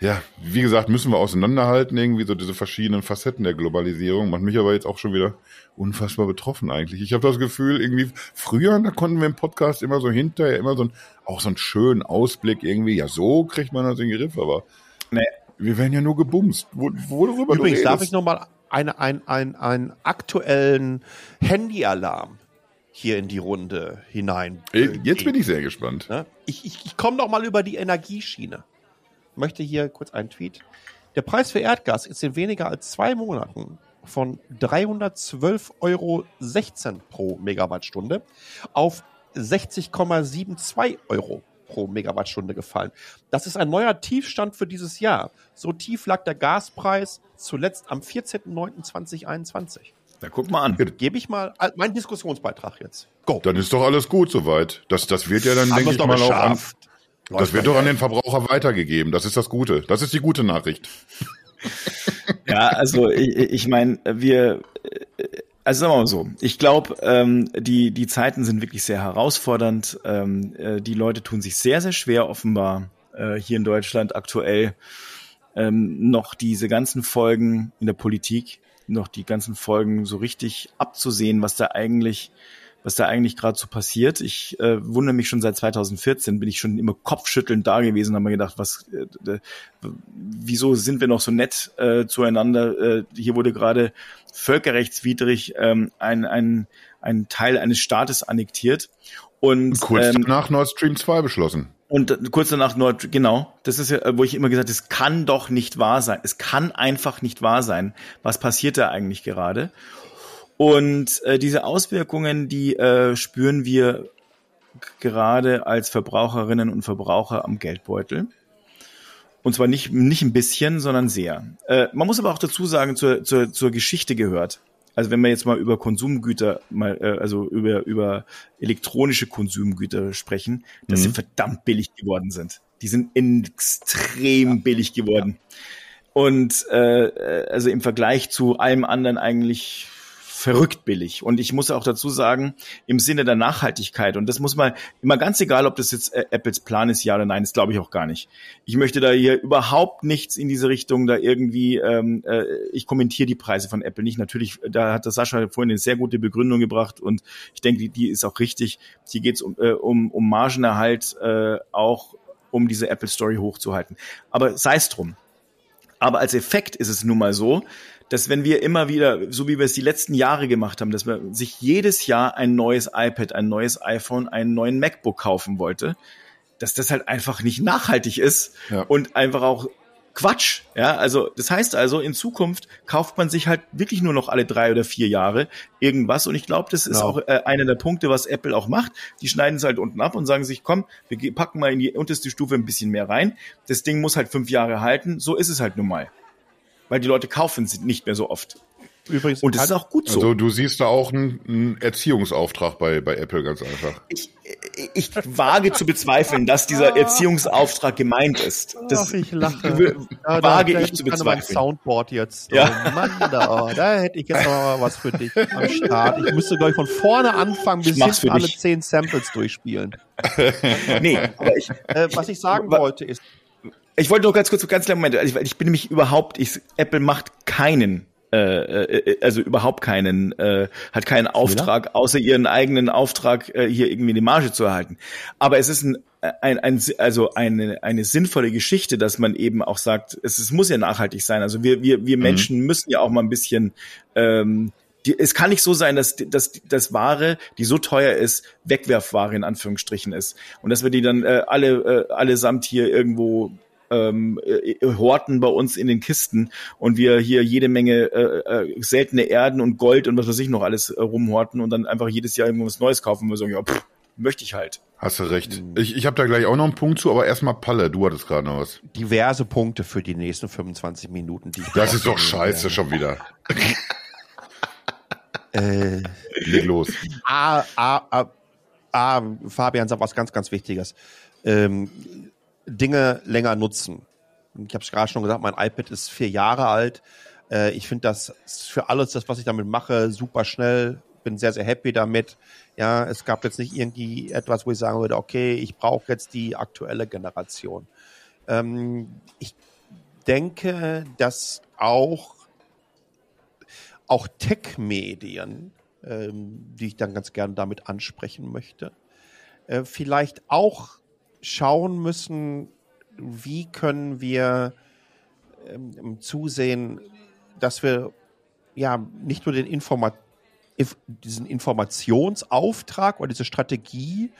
Ja, wie gesagt, müssen wir auseinanderhalten, irgendwie so diese verschiedenen Facetten der Globalisierung. Macht mich aber jetzt auch schon wieder unfassbar betroffen eigentlich. Ich habe das Gefühl, irgendwie, früher, da konnten wir im Podcast immer so hinterher immer so ein, auch so einen schönen Ausblick irgendwie, ja, so kriegt man das in den Griff, aber nee, wir werden ja nur gebumst. Wo, worüber Übrigens, darf ich nochmal eine, ein, ein, einen aktuellen Handyalarm hier in die Runde hinein. Äh, Jetzt bin ich sehr gespannt. Ich, ich, ich komme noch mal über die Energieschiene. Ich möchte hier kurz einen Tweet. Der Preis für Erdgas ist in weniger als zwei Monaten von 312,16 Euro pro Megawattstunde auf 60,72 Euro pro Megawattstunde gefallen. Das ist ein neuer Tiefstand für dieses Jahr. So tief lag der Gaspreis zuletzt am 14.09.2021. Na, guck mal an. Gebe ich mal meinen Diskussionsbeitrag jetzt. Go. Dann ist doch alles gut soweit. Das, das wird ja dann, denke ich mal, geschafft. auch an, das wird doch an den Verbraucher weitergegeben. Das ist das Gute. Das ist die gute Nachricht. Ja, also ich, ich meine, wir also sagen wir mal so, ich glaube, ähm, die, die Zeiten sind wirklich sehr herausfordernd. Ähm, äh, die Leute tun sich sehr, sehr schwer, offenbar äh, hier in Deutschland aktuell ähm, noch diese ganzen Folgen in der Politik, noch die ganzen Folgen so richtig abzusehen, was da eigentlich was da eigentlich gerade so passiert. Ich äh, wundere mich schon seit 2014, bin ich schon immer kopfschüttelnd da gewesen, habe mir gedacht, was, äh, wieso sind wir noch so nett äh, zueinander? Äh, hier wurde gerade völkerrechtswidrig ähm, ein, ein, ein Teil eines Staates annektiert. Und kurz ähm, danach Nord Stream 2 beschlossen. Und kurz danach Nord, genau, das ist ja, wo ich immer gesagt, es kann doch nicht wahr sein. Es kann einfach nicht wahr sein. Was passiert da eigentlich gerade? Und äh, diese Auswirkungen, die äh, spüren wir gerade als Verbraucherinnen und Verbraucher am Geldbeutel. Und zwar nicht, nicht ein bisschen, sondern sehr. Äh, man muss aber auch dazu sagen, zur, zur, zur Geschichte gehört also wenn wir jetzt mal über Konsumgüter mal, äh, also über, über elektronische Konsumgüter sprechen, dass mhm. sie verdammt billig geworden sind. Die sind extrem ja. billig geworden. Und äh, also im Vergleich zu allem anderen eigentlich verrückt billig. Und ich muss auch dazu sagen, im Sinne der Nachhaltigkeit, und das muss man immer ganz egal, ob das jetzt äh, Apples Plan ist, ja oder nein, das glaube ich auch gar nicht. Ich möchte da hier überhaupt nichts in diese Richtung, da irgendwie, ähm, äh, ich kommentiere die Preise von Apple nicht. Natürlich, da hat der Sascha vorhin eine sehr gute Begründung gebracht und ich denke, die, die ist auch richtig. Hier geht es um, äh, um, um Margenerhalt, äh, auch um diese Apple Story hochzuhalten. Aber sei es drum. Aber als Effekt ist es nun mal so, dass wenn wir immer wieder, so wie wir es die letzten Jahre gemacht haben, dass man sich jedes Jahr ein neues iPad, ein neues iPhone, einen neuen MacBook kaufen wollte, dass das halt einfach nicht nachhaltig ist ja. und einfach auch Quatsch. Ja, also das heißt also, in Zukunft kauft man sich halt wirklich nur noch alle drei oder vier Jahre irgendwas. Und ich glaube, das ist genau. auch äh, einer der Punkte, was Apple auch macht. Die schneiden es halt unten ab und sagen sich, komm, wir packen mal in die unterste Stufe ein bisschen mehr rein. Das Ding muss halt fünf Jahre halten. So ist es halt nun mal weil die Leute kaufen sie nicht mehr so oft. Übrigens, und das ist auch gut so. Also du siehst da auch einen, einen Erziehungsauftrag bei, bei Apple ganz einfach. Ich, ich wage zu bezweifeln, dass dieser Erziehungsauftrag gemeint ist. Das Ach, ich lache. Ja, wage da, ich zu bezweifeln. Soundboard jetzt. Ja. Oh Mann, da, oh, da hätte ich jetzt noch mal was für dich am Start. Ich müsste gleich von vorne anfangen, bis hinten alle zehn Samples durchspielen. nee, aber ich, äh, was ich sagen wollte ist, ich wollte nur ganz kurz, ganz kleinen Moment, ich, ich bin nämlich überhaupt, ich, Apple macht keinen äh, äh, also überhaupt keinen, äh, hat keinen Auftrag, außer ihren eigenen Auftrag, äh, hier irgendwie die Marge zu erhalten. Aber es ist ein, ein, ein also eine, eine sinnvolle Geschichte, dass man eben auch sagt, es, es muss ja nachhaltig sein. Also wir, wir, wir mhm. Menschen müssen ja auch mal ein bisschen ähm, die, es kann nicht so sein, dass, dass dass Ware, die so teuer ist, Wegwerfware in Anführungsstrichen ist. Und dass wir die dann äh, alle äh, allesamt hier irgendwo ähm, äh, horten bei uns in den Kisten und wir hier jede Menge äh, äh, seltene Erden und Gold und was weiß ich noch alles äh, rumhorten und dann einfach jedes Jahr irgendwas Neues kaufen und wir sagen, ja, pff, möchte ich halt. Hast du recht. Ich, ich habe da gleich auch noch einen Punkt zu, aber erstmal Palle, du hattest gerade noch was. Diverse Punkte für die nächsten 25 Minuten. Die das ist doch scheiße werde. schon wieder. äh, Leg los. A, A, A, A, Fabian sagt was ganz, ganz Wichtiges. Ähm, Dinge länger nutzen. Ich habe es gerade schon gesagt, mein iPad ist vier Jahre alt. Äh, ich finde das für alles, das, was ich damit mache, super schnell. Bin sehr, sehr happy damit. Ja, es gab jetzt nicht irgendwie etwas, wo ich sagen würde, okay, ich brauche jetzt die aktuelle Generation. Ähm, ich denke, dass auch, auch Tech-Medien, ähm, die ich dann ganz gerne damit ansprechen möchte, äh, vielleicht auch schauen müssen, wie können wir ähm, zusehen, dass wir ja nicht nur den Informa diesen Informationsauftrag oder diese Strategie,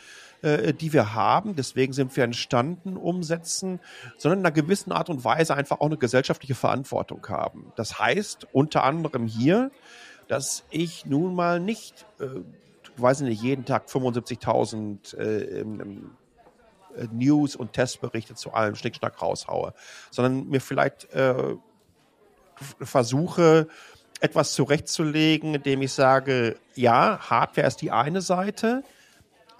äh, die wir haben, deswegen sind wir entstanden, umsetzen, sondern in einer gewissen Art und Weise einfach auch eine gesellschaftliche Verantwortung haben. Das heißt unter anderem hier, dass ich nun mal nicht, äh, weiß nicht, jeden Tag 75.000 äh, News und Testberichte zu allem Schnickschnack raushaue, sondern mir vielleicht äh, versuche, etwas zurechtzulegen, indem ich sage, ja, Hardware ist die eine Seite,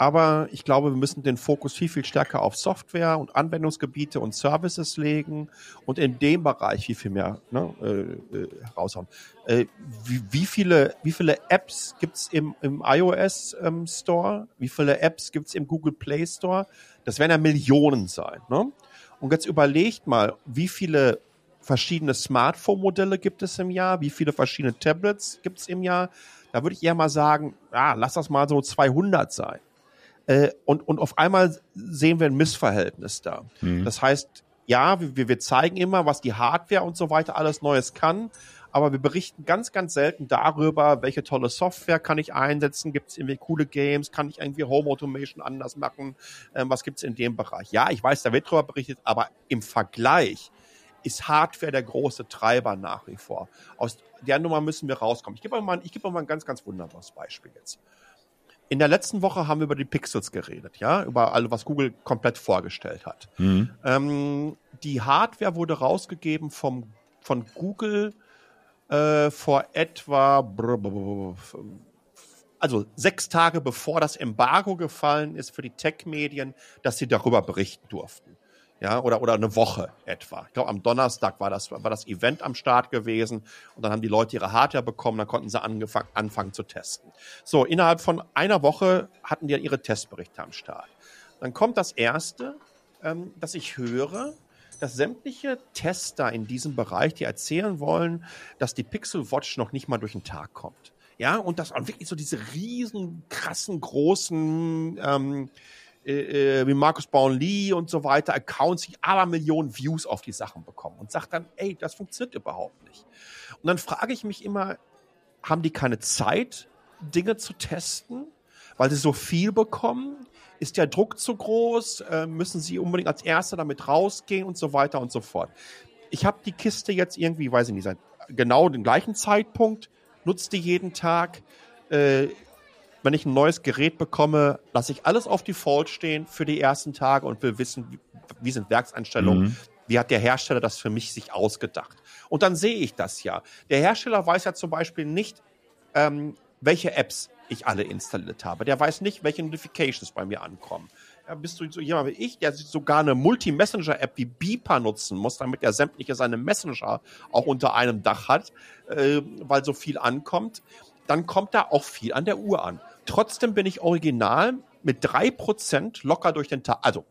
aber ich glaube, wir müssen den Fokus viel, viel stärker auf Software und Anwendungsgebiete und Services legen und in dem Bereich viel, viel mehr ne, äh, äh, raushauen. Äh, wie, wie, viele, wie viele Apps gibt's im, im iOS ähm, Store? Wie viele Apps gibt's im Google Play Store? Das werden ja Millionen sein. Ne? Und jetzt überlegt mal, wie viele verschiedene Smartphone-Modelle gibt es im Jahr? Wie viele verschiedene Tablets gibt es im Jahr? Da würde ich eher mal sagen, ja, lass das mal so 200 sein. Äh, und, und auf einmal sehen wir ein Missverhältnis da. Mhm. Das heißt, ja, wir, wir zeigen immer, was die Hardware und so weiter alles Neues kann, aber wir berichten ganz, ganz selten darüber, welche tolle Software kann ich einsetzen, gibt es irgendwie coole Games, kann ich irgendwie Home Automation anders machen, ähm, was gibt es in dem Bereich. Ja, ich weiß, da wird darüber berichtet, aber im Vergleich ist Hardware der große Treiber nach wie vor. Aus der Nummer müssen wir rauskommen. Ich gebe euch mal, ich gebe euch mal ein ganz, ganz wunderbares Beispiel jetzt. In der letzten Woche haben wir über die Pixels geredet, ja, über alles, was Google komplett vorgestellt hat. Mhm. Ähm, die Hardware wurde rausgegeben vom, von Google äh, vor etwa, also sechs Tage bevor das Embargo gefallen ist für die Tech-Medien, dass sie darüber berichten durften ja, oder, oder eine Woche etwa. Ich glaube, am Donnerstag war das, war das Event am Start gewesen und dann haben die Leute ihre Hardware bekommen, dann konnten sie angefangen, anfangen zu testen. So, innerhalb von einer Woche hatten die ihre Testberichte am Start. Dann kommt das erste, ähm, dass ich höre, dass sämtliche Tester in diesem Bereich, die erzählen wollen, dass die Pixel Watch noch nicht mal durch den Tag kommt. Ja, und das wirklich so diese riesen, krassen, großen ähm, äh, äh, wie Markus Baum-Lee und so weiter, Accounts, die aber Millionen Views auf die Sachen bekommen und sagt dann, ey, das funktioniert überhaupt nicht. Und dann frage ich mich immer, haben die keine Zeit, Dinge zu testen, weil sie so viel bekommen? Ist der Druck zu groß? Äh, müssen sie unbedingt als Erster damit rausgehen und so weiter und so fort? Ich habe die Kiste jetzt irgendwie, weiß ich nicht, genau dem gleichen Zeitpunkt, nutze die jeden Tag. Äh, wenn ich ein neues Gerät bekomme, lasse ich alles auf Default stehen für die ersten Tage und will wissen, wie, sind Werkseinstellungen, mhm. wie hat der Hersteller das für mich sich ausgedacht. Und dann sehe ich das ja. Der Hersteller weiß ja zum Beispiel nicht, ähm, welche Apps ich alle installiert habe. Der weiß nicht, welche Notifications bei mir ankommen. Ja, bist du so jemand wie ich, der sogar eine Multi-Messenger-App wie Beeper nutzen muss, damit er sämtliche seine Messenger auch unter einem Dach hat, äh, weil so viel ankommt, dann kommt da auch viel an der Uhr an. Trotzdem bin ich original mit drei Prozent locker durch den Tag, also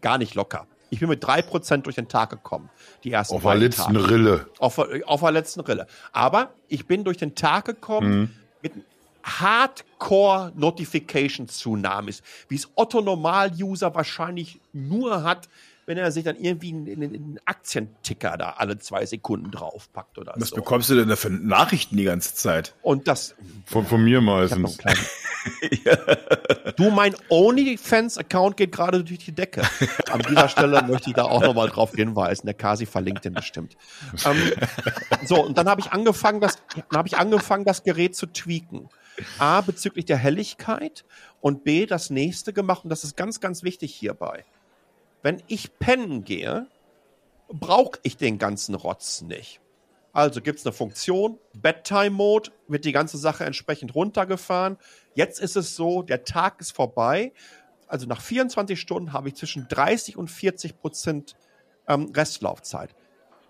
gar nicht locker. Ich bin mit drei Prozent durch den Tag gekommen. Die ersten Auf der letzten Tage. Rille. Auf, auf der letzten Rille. Aber ich bin durch den Tag gekommen mhm. mit Hardcore Notification Tsunamis, wie es Otto Normal-User wahrscheinlich nur hat, wenn er sich dann irgendwie einen, einen Aktienticker da alle zwei Sekunden draufpackt oder Was so. Was bekommst du denn da für Nachrichten die ganze Zeit? Und das. Von, von mir meistens. ja. Du, mein OnlyFans-Account geht gerade durch die Decke. An dieser Stelle möchte ich da auch nochmal drauf hinweisen. Der Kasi verlinkt den bestimmt. Ähm, so, und dann habe ich angefangen, das, dann habe ich angefangen, das Gerät zu tweaken. A, bezüglich der Helligkeit und B, das nächste gemacht, und das ist ganz, ganz wichtig hierbei wenn ich pennen gehe, brauche ich den ganzen Rotz nicht. Also gibt es eine Funktion, Bedtime Mode, wird die ganze Sache entsprechend runtergefahren. Jetzt ist es so, der Tag ist vorbei. Also nach 24 Stunden habe ich zwischen 30 und 40 Prozent ähm, Restlaufzeit.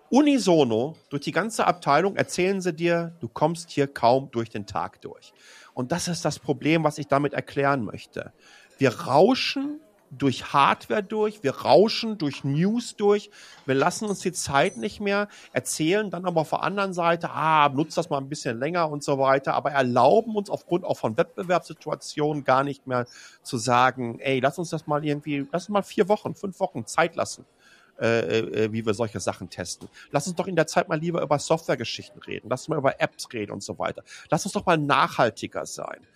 Unisono, durch die ganze Abteilung erzählen sie dir, du kommst hier kaum durch den Tag durch. Und das ist das Problem, was ich damit erklären möchte. Wir rauschen durch Hardware durch, wir rauschen durch News durch, wir lassen uns die Zeit nicht mehr, erzählen dann aber auf der anderen Seite, ah, nutzt das mal ein bisschen länger und so weiter, aber erlauben uns aufgrund auch von Wettbewerbssituationen gar nicht mehr zu sagen, ey, lass uns das mal irgendwie, lass uns mal vier Wochen, fünf Wochen Zeit lassen. Äh, äh, wie wir solche Sachen testen. Lass uns doch in der Zeit mal lieber über Softwaregeschichten reden. Lass uns mal über Apps reden und so weiter. Lass uns doch mal nachhaltiger sein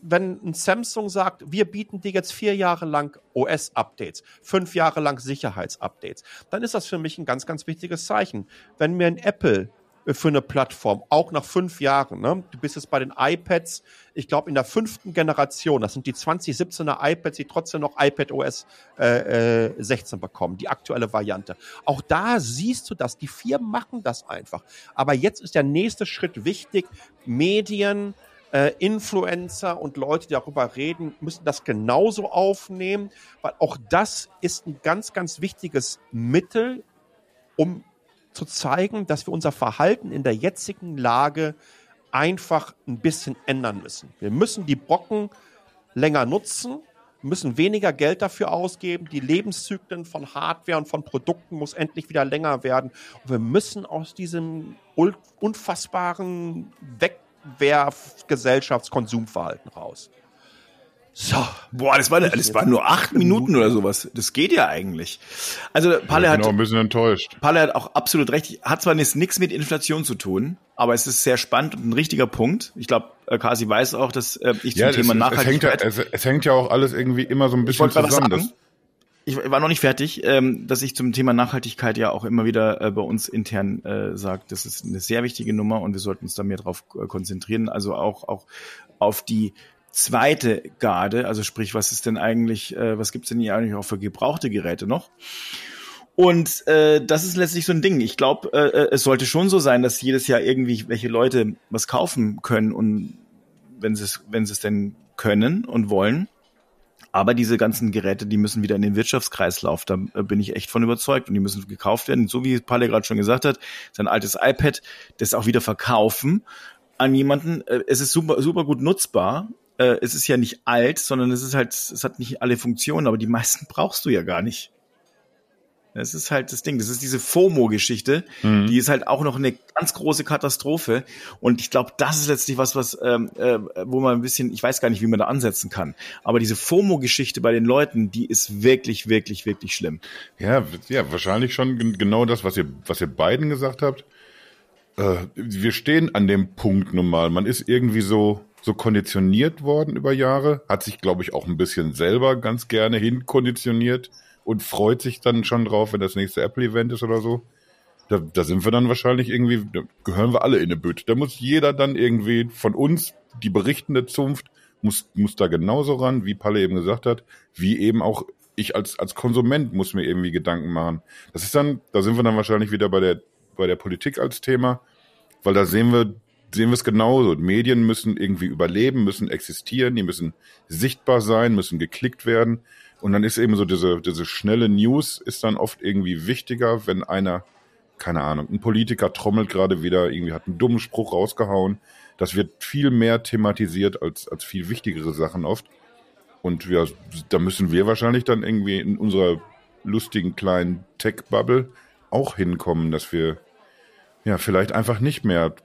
wenn ein Samsung sagt, wir bieten dir jetzt vier Jahre lang OS-Updates, fünf Jahre lang Sicherheitsupdates, dann ist das für mich ein ganz, ganz wichtiges Zeichen. Wenn mir ein Apple äh, für eine Plattform, auch nach fünf Jahren. Ne? Du bist jetzt bei den iPads, ich glaube in der fünften Generation, das sind die 2017er iPads, die trotzdem noch iPad OS äh, äh, 16 bekommen, die aktuelle Variante. Auch da siehst du das, die Firmen machen das einfach. Aber jetzt ist der nächste Schritt wichtig, Medien, äh, Influencer und Leute, die darüber reden, müssen das genauso aufnehmen, weil auch das ist ein ganz, ganz wichtiges Mittel, um zu zeigen, dass wir unser Verhalten in der jetzigen Lage einfach ein bisschen ändern müssen. Wir müssen die Brocken länger nutzen, müssen weniger Geld dafür ausgeben. Die Lebenszyklen von Hardware und von Produkten muss endlich wieder länger werden. Und wir müssen aus diesem unfassbaren Weg Gesellschaftskonsumverhalten raus. So. Boah, das war, das war nur acht Minuten oder sowas. Das geht ja eigentlich. Also Palle ich hat bin auch ein bisschen enttäuscht. Palle hat auch absolut recht. Hat zwar nichts mit Inflation zu tun, aber es ist sehr spannend und ein richtiger Punkt. Ich glaube, äh, Kasi weiß auch, dass äh, ich zum Ja, Thema es, Nachhaltigkeit. es, hängt ja, es, es hängt ja auch alles irgendwie immer so ein bisschen zusammen. Ich war noch nicht fertig, ähm, dass ich zum Thema Nachhaltigkeit ja auch immer wieder äh, bei uns intern äh, sage, das ist eine sehr wichtige Nummer und wir sollten uns da mehr drauf äh, konzentrieren. Also auch auch auf die zweite Garde, also sprich, was ist denn eigentlich, äh, was gibt's denn hier eigentlich auch für gebrauchte Geräte noch? Und äh, das ist letztlich so ein Ding. Ich glaube, äh, äh, es sollte schon so sein, dass jedes Jahr irgendwie welche Leute was kaufen können und wenn sie es, wenn sie es denn können und wollen. Aber diese ganzen Geräte, die müssen wieder in den Wirtschaftskreislauf. Da äh, bin ich echt von überzeugt. Und die müssen gekauft werden. So wie Palle gerade schon gesagt hat, sein altes iPad, das auch wieder verkaufen an jemanden. Äh, Es ist super, super gut nutzbar. Äh, Es ist ja nicht alt, sondern es ist halt, es hat nicht alle Funktionen, aber die meisten brauchst du ja gar nicht. Das ist halt das Ding. Das ist diese FOMO-Geschichte. Mhm. Die ist halt auch noch eine ganz große Katastrophe. Und ich glaube, das ist letztlich was, was, ähm, äh, wo man ein bisschen, ich weiß gar nicht, wie man da ansetzen kann. Aber diese FOMO-Geschichte bei den Leuten, die ist wirklich, wirklich, wirklich schlimm. ja, ja, wahrscheinlich schon gen- genau das, was ihr, was ihr beiden gesagt habt. Äh, wir stehen an dem Punkt nun mal. Man ist irgendwie so, so konditioniert worden über Jahre, hat sich, glaube ich, auch ein bisschen selber ganz gerne hinkonditioniert und freut sich dann schon drauf, wenn das nächste Apple-Event ist oder so. Da, da sind wir dann wahrscheinlich irgendwie, da gehören wir alle in eine Bütt. Da muss jeder dann irgendwie von uns, die berichtende Zunft, muss, muss da genauso ran, wie Palle eben gesagt hat, wie eben auch ich als, als Konsument muss mir irgendwie Gedanken machen. Das ist dann, da sind wir dann wahrscheinlich wieder bei der, bei der Politik als Thema, weil da sehen wir, sehen wir es genauso. Medien müssen irgendwie überleben, müssen existieren, die müssen sichtbar sein, müssen geklickt werden. Und dann ist eben so diese, diese schnelle News ist dann oft irgendwie wichtiger, wenn einer, keine Ahnung, ein Politiker trommelt gerade wieder, irgendwie hat einen dummen Spruch rausgehauen. Das wird viel mehr thematisiert als, als viel wichtigere Sachen oft. Und ja, da müssen wir wahrscheinlich dann irgendwie in unserer lustigen kleinen Tech-Bubble auch hinkommen, dass wir ja vielleicht einfach nicht mehr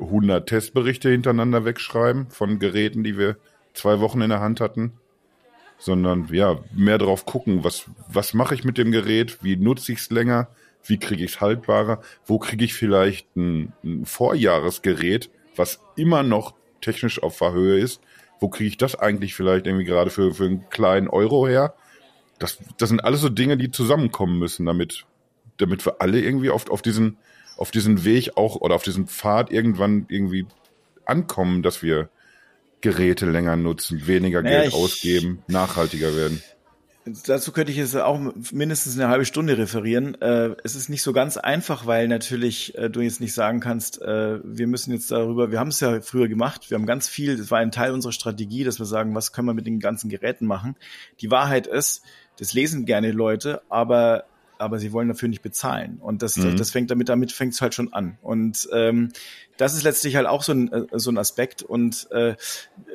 100 Testberichte hintereinander wegschreiben von Geräten, die wir zwei Wochen in der Hand hatten, sondern ja, mehr drauf gucken, was, was mache ich mit dem Gerät, wie nutze ich es länger, wie kriege ich es haltbarer, wo kriege ich vielleicht ein, ein Vorjahresgerät, was immer noch technisch auf der Höhe ist, wo kriege ich das eigentlich vielleicht irgendwie gerade für, für einen kleinen Euro her? Das, das sind alles so Dinge, die zusammenkommen müssen, damit, damit wir alle irgendwie oft auf diesen, auf diesen Weg auch oder auf diesen Pfad irgendwann irgendwie ankommen, dass wir Geräte länger nutzen, weniger Naja, Geld ausgeben, nachhaltiger werden. Dazu könnte ich jetzt auch mindestens eine halbe Stunde referieren. Äh, es ist nicht so ganz einfach, weil natürlich äh, du jetzt nicht sagen kannst, äh, wir müssen jetzt darüber, wir haben es ja früher gemacht, wir haben ganz viel, das war ein Teil unserer Strategie, dass wir sagen, was können wir mit den ganzen Geräten machen. Die Wahrheit ist, das lesen gerne Leute, aber aber sie wollen dafür nicht bezahlen. Und das, Mhm. das fängt damit, damit fängt es halt schon an. Und ähm, das ist letztlich halt auch so ein, äh, so ein Aspekt. Und äh,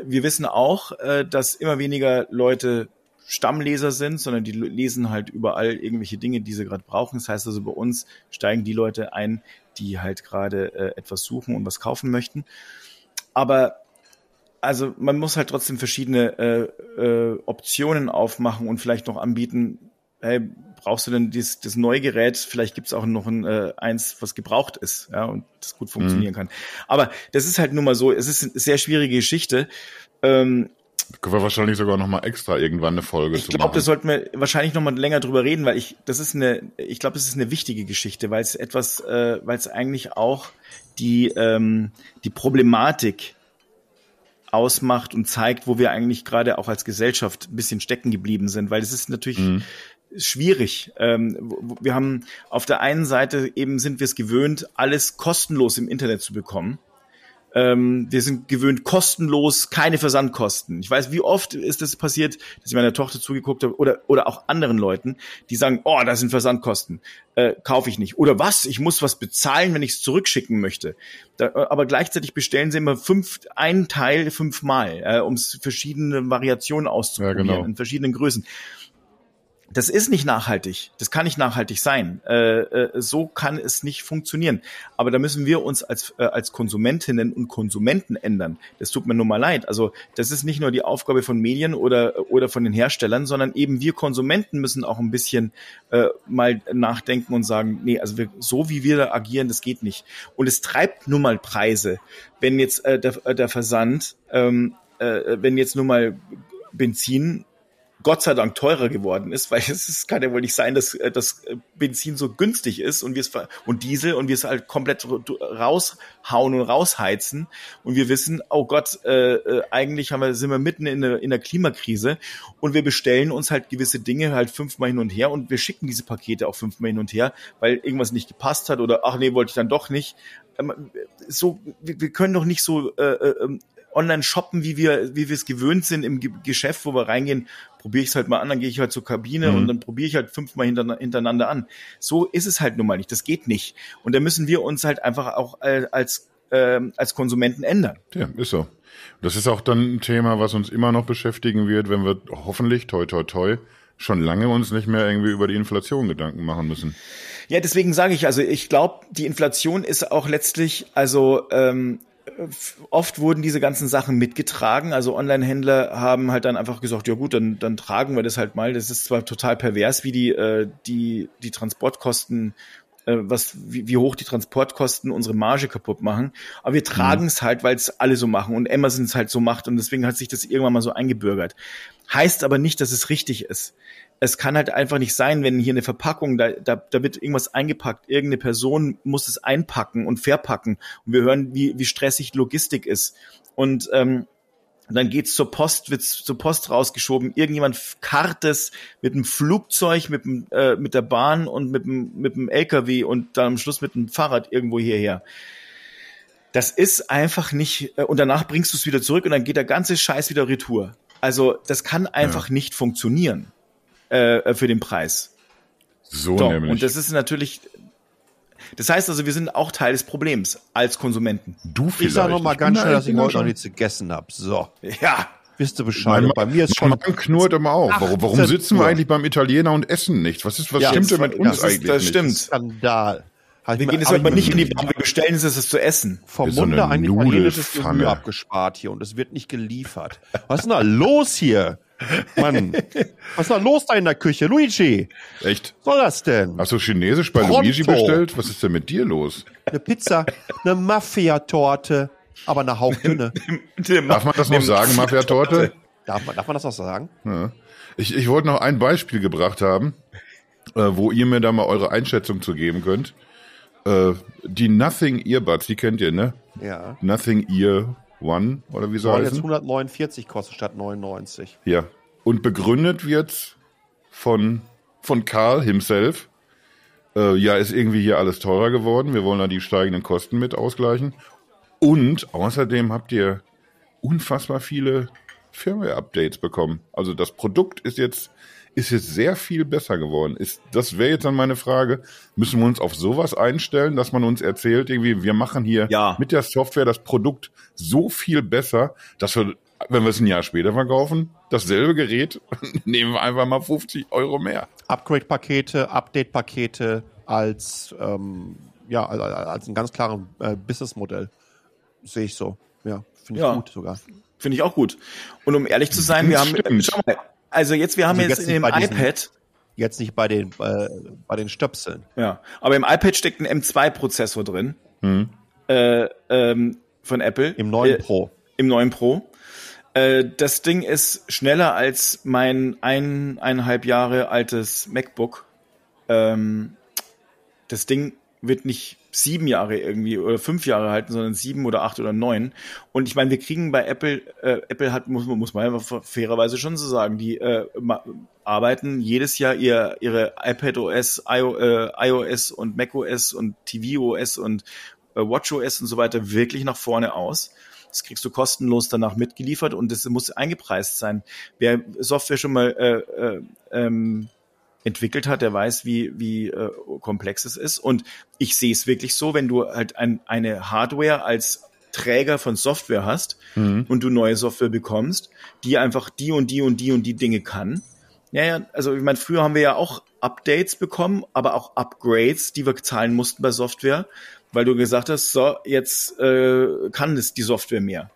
wir wissen auch, äh, dass immer weniger Leute Stammleser sind, sondern die lesen halt überall irgendwelche Dinge, die sie gerade brauchen. Das heißt also, bei uns steigen die Leute ein, die halt gerade äh, etwas suchen und was kaufen möchten. Aber also man muss halt trotzdem verschiedene äh, äh, Optionen aufmachen und vielleicht noch anbieten, hey, brauchst du denn dieses, das neue Gerät? Vielleicht gibt's auch noch ein, äh, eins, was gebraucht ist, ja, und das gut funktionieren kann. Aber das ist halt nun mal so, es ist eine sehr schwierige Geschichte. Ähm, Können wir wahrscheinlich sogar noch mal extra irgendwann eine Folge ich zu glaube, machen. das sollten wir wahrscheinlich noch mal länger drüber reden, weil ich, das ist eine, ich glaube, das ist eine wichtige Geschichte, weil es etwas, äh, weil es eigentlich auch die, ähm, die Problematik ausmacht und zeigt, wo wir eigentlich gerade auch als Gesellschaft ein bisschen stecken geblieben sind, weil es ist natürlich Mhm. Schwierig. Ähm, wir haben auf der einen Seite eben sind wir es gewöhnt, alles kostenlos im Internet zu bekommen. Ähm, wir sind gewöhnt kostenlos, keine Versandkosten. Ich weiß, wie oft ist das passiert, dass ich meiner Tochter zugeguckt habe oder oder auch anderen Leuten, die sagen, oh, da sind Versandkosten, äh, kaufe ich nicht. Oder was? Ich muss was bezahlen, wenn ich es zurückschicken möchte. Da, aber gleichzeitig bestellen sie immer fünf, einen Teil fünfmal, äh, um es verschiedene Variationen auszuprobieren Ja, genau. in verschiedenen Größen. Das ist nicht nachhaltig. Das kann nicht nachhaltig sein. Äh, äh, so kann es nicht funktionieren. Aber da müssen wir uns als, äh, als Konsumentinnen und Konsumenten ändern. Das tut mir nur mal leid. Also das ist nicht nur die Aufgabe von Medien oder, oder von den Herstellern, sondern eben wir Konsumenten müssen auch ein bisschen äh, mal nachdenken und sagen, nee, also wir, so wie wir da agieren, das geht nicht. Und es treibt nun mal Preise. Wenn jetzt äh, der, der Versand, ähm, äh, wenn jetzt nun mal Benzin Gott sei Dank teurer geworden ist, weil es kann ja wohl nicht sein, dass äh, das Benzin so günstig ist und wir es und Diesel und wir es halt komplett raushauen und rausheizen und wir wissen, oh Gott, äh, äh, eigentlich haben wir, sind wir mitten in der, in der Klimakrise und wir bestellen uns halt gewisse Dinge halt fünfmal hin und her und wir schicken diese Pakete auch fünfmal hin und her, weil irgendwas nicht gepasst hat oder ach nee, wollte ich dann doch nicht. Ähm, so, wir, wir können doch nicht so äh, äh, ähm, online shoppen, wie wir, wie wir es gewöhnt sind im Ge Geschäft, wo wir reingehen, probiere ich es halt mal an, dann gehe ich halt zur Kabine mhm. und dann probiere ich halt fünfmal hintereinander an. So ist es halt nun mal nicht. Das geht nicht. Und da müssen wir uns halt einfach auch als, äh, als Konsumenten ändern. Ja, ist so. Das ist auch dann ein Thema, was uns immer noch beschäftigen wird, wenn wir hoffentlich, toi, toi, toi, schon lange uns nicht mehr irgendwie über die Inflation Gedanken machen müssen. Ja, deswegen sage ich, also ich glaube, die Inflation ist auch letztlich, also ähm, oft wurden diese ganzen Sachen mitgetragen. Also Online-Händler haben halt dann einfach gesagt, ja gut, dann, dann tragen wir das halt mal. Das ist zwar total pervers, wie die, äh, die, die Transportkosten, äh, was, wie, wie hoch die Transportkosten unsere Marge kaputt machen. Aber wir tragen es mhm. halt, weil es alle so machen und Amazon es halt so macht und deswegen hat sich das irgendwann mal so eingebürgert. Heißt aber nicht, dass es richtig ist es kann halt einfach nicht sein, wenn hier eine Verpackung, da, da, da wird irgendwas eingepackt, irgendeine Person muss es einpacken und verpacken. Und wir hören, wie, wie stressig Logistik ist. Und ähm, dann geht's zur Post, wird's zur Post rausgeschoben. Irgendjemand karrt es mit dem Flugzeug, mit, dem, äh, mit der Bahn und mit dem, mit dem LKW und dann am Schluss mit dem Fahrrad irgendwo hierher. Das ist einfach nicht, äh, und danach bringst du es wieder zurück und dann geht der ganze Scheiß wieder retour. Also das kann einfach ja. nicht funktionieren äh, für den Preis. So, so nämlich. Und das ist natürlich, das heißt also, wir sind auch Teil des Problems als Konsumenten. Du vielleicht. Ich sag noch mal ganz schnell, dass ich heute noch nichts gegessen habe. So. Ja. Wisst ihr Bescheid? Mein, bei mir ist schon. Man knurrt immer auf. Warum, warum sitzen wir eigentlich beim Italiener und essen nicht? Was ist, was ja, stimmt denn mit uns das eigentlich? Ist, das nicht? stimmt. Skandal. wir gehen jetzt aber nicht in die Bar, wir bestellen es, es zu essen. Vom Munde so ein italienisches Gemüse abgespart hier und es wird nicht geliefert. Was ist denn da los hier? Mann, was ist da los da in der Küche? Luigi! Echt? Was soll das denn? Hast du Chinesisch bei Pronto. Luigi bestellt? Was ist denn mit dir los? Eine Pizza, eine Mafia-Torte, aber eine hauchdünne. Darf man das noch sagen, Mafia-Torte? Darf man, darf man das noch sagen? Ja. Ich, ich wollte noch ein Beispiel gebracht haben, äh, wo ihr mir da mal eure Einschätzung zu geben könnt. Äh, die Nothing Earbuds, die kennt ihr, ne? Ja. Nothing Ear One oder wie soll es? jetzt 149 kostet statt 99. Ja. Und begründet wird von, von Karl himself. Äh, ja, ist irgendwie hier alles teurer geworden. Wir wollen da die steigenden Kosten mit ausgleichen. Und außerdem habt ihr unfassbar viele Firmware-Updates bekommen. Also das Produkt ist jetzt ist jetzt sehr viel besser geworden. Ist, das wäre jetzt dann meine Frage. Müssen wir uns auf sowas einstellen, dass man uns erzählt, irgendwie, wir machen hier ja. mit der Software das Produkt so viel besser, dass wir, wenn wir es ein Jahr später verkaufen, dasselbe Gerät, nehmen wir einfach mal 50 Euro mehr. Upgrade-Pakete, Update-Pakete als, ähm, ja, als, als ein ganz klares äh, Businessmodell. Sehe ich so. Ja, finde ich ja. gut sogar. Finde ich auch gut. Und um ehrlich zu sein, wir haben, schau mal, also jetzt, wir haben also jetzt, jetzt in dem iPad. Jetzt nicht bei den, äh, bei den Stöpseln. Ja, aber im iPad steckt ein M2-Prozessor drin. Mhm. Äh, ähm, von Apple. Im neuen äh, Pro. Im neuen Pro. Äh, das Ding ist schneller als mein ein, eineinhalb Jahre altes MacBook. Ähm, das Ding wird nicht sieben Jahre irgendwie oder fünf Jahre halten, sondern sieben oder acht oder neun. Und ich meine, wir kriegen bei Apple, äh, Apple hat, muss, muss man fairerweise schon so sagen, die äh, arbeiten jedes Jahr ihr, ihre iPad OS, IO, äh, iOS und macOS und tvOS und äh, WatchOS und so weiter wirklich nach vorne aus. Das kriegst du kostenlos danach mitgeliefert und das muss eingepreist sein. Wer Software schon mal äh, äh, ähm, entwickelt hat, der weiß, wie, wie äh, komplex es ist. Und ich sehe es wirklich so, wenn du halt ein, eine Hardware als Träger von Software hast mhm. und du neue Software bekommst, die einfach die und die und die und die Dinge kann, Ja, also ich meine, früher haben wir ja auch Updates bekommen, aber auch Upgrades, die wir zahlen mussten bei Software, weil du gesagt hast, so, jetzt äh, kann es die Software mehr.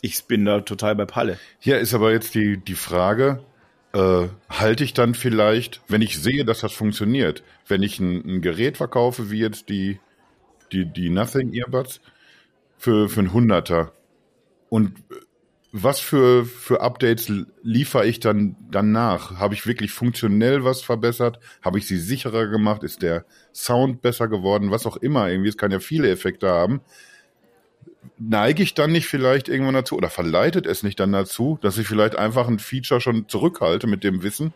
Ich bin da total bei Palle. Hier ist aber jetzt die, die Frage, äh, halte ich dann vielleicht, wenn ich sehe, dass das funktioniert, wenn ich ein, ein Gerät verkaufe, wie jetzt die, die, die Nothing Earbuds, für, für ein Hunderter und was für, für Updates liefere ich dann danach? Habe ich wirklich funktionell was verbessert? Habe ich sie sicherer gemacht? Ist der Sound besser geworden? Was auch immer. Irgendwie, es kann ja viele Effekte haben. Neige ich dann nicht vielleicht irgendwann dazu oder verleitet es nicht dann dazu, dass ich vielleicht einfach ein Feature schon zurückhalte mit dem Wissen?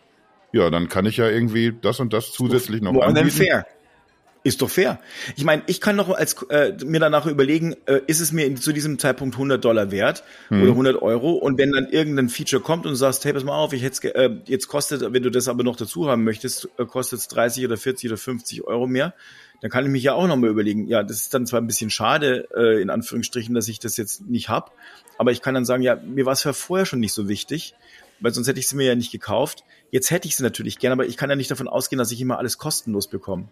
Ja, dann kann ich ja irgendwie das und das zusätzlich noch More anbieten. fair. Ist doch fair. Ich meine, ich kann noch als äh, mir danach überlegen, äh, ist es mir in, zu diesem Zeitpunkt 100 Dollar wert hm. oder 100 Euro? Und wenn dann irgendein Feature kommt und du sagst, hey, pass mal auf, ich hätte äh, jetzt kostet, wenn du das aber noch dazu haben möchtest, äh, kostet es 30 oder 40 oder 50 Euro mehr. Dann kann ich mich ja auch noch mal überlegen. Ja, das ist dann zwar ein bisschen schade äh, in Anführungsstrichen, dass ich das jetzt nicht hab, aber ich kann dann sagen, ja, mir war es ja vorher schon nicht so wichtig weil sonst hätte ich sie mir ja nicht gekauft. Jetzt hätte ich sie natürlich gern, aber ich kann ja nicht davon ausgehen, dass ich immer alles kostenlos bekomme.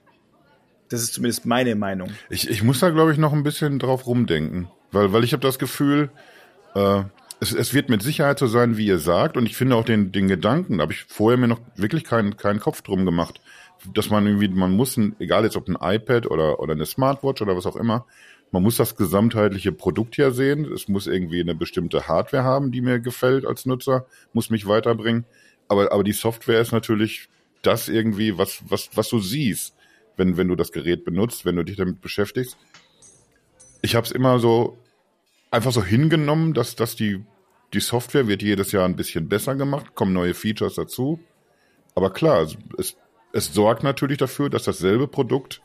Das ist zumindest meine Meinung. Ich, ich muss da, glaube ich, noch ein bisschen drauf rumdenken. Weil, weil ich habe das Gefühl, äh, es, es wird mit Sicherheit so sein, wie ihr sagt. Und ich finde auch den, den Gedanken, da habe ich vorher mir noch wirklich keinen, keinen Kopf drum gemacht, dass man irgendwie, man muss, ein, egal jetzt ob ein iPad oder, oder eine Smartwatch oder was auch immer, man muss das gesamtheitliche Produkt ja sehen. Es muss irgendwie eine bestimmte Hardware haben, die mir gefällt als Nutzer, muss mich weiterbringen. Aber, aber die Software ist natürlich das irgendwie, was, was, was du siehst wenn, wenn du das Gerät benutzt, wenn du dich damit beschäftigst. Ich habe es immer so einfach so hingenommen, dass, dass die, die Software wird jedes Jahr ein bisschen besser gemacht, kommen neue Features dazu. Aber klar, es, es sorgt natürlich dafür, dass dasselbe Produkt,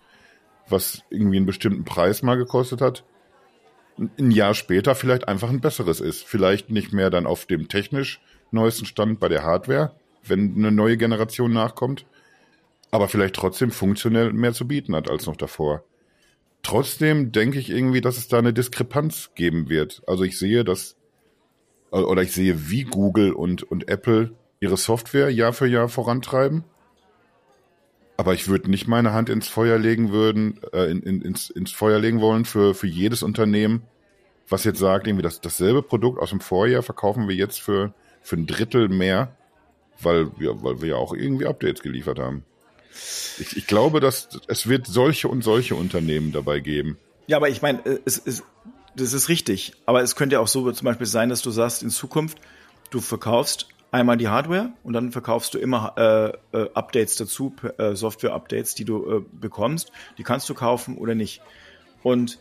was irgendwie einen bestimmten Preis mal gekostet hat, ein Jahr später vielleicht einfach ein besseres ist. Vielleicht nicht mehr dann auf dem technisch neuesten Stand bei der Hardware, wenn eine neue Generation nachkommt, aber vielleicht trotzdem funktionell mehr zu bieten hat als noch davor. Trotzdem denke ich irgendwie, dass es da eine Diskrepanz geben wird. Also ich sehe, dass, oder ich sehe, wie Google und, und Apple ihre Software Jahr für Jahr vorantreiben. Aber ich würde nicht meine Hand ins Feuer legen würden, äh, in, in, ins, ins Feuer legen wollen für, für jedes Unternehmen, was jetzt sagt, irgendwie das, dasselbe Produkt aus dem Vorjahr verkaufen wir jetzt für, für ein Drittel mehr, weil wir, weil wir ja auch irgendwie Updates geliefert haben. Ich, ich glaube, dass es wird solche und solche Unternehmen dabei geben. Ja, aber ich meine, äh, es ist, das ist richtig. Aber es könnte auch so zum Beispiel sein, dass du sagst, in Zukunft, du verkaufst einmal die Hardware und dann verkaufst du immer äh, äh, Updates dazu, äh, Software-Updates, die du äh, bekommst. Die kannst du kaufen oder nicht. Und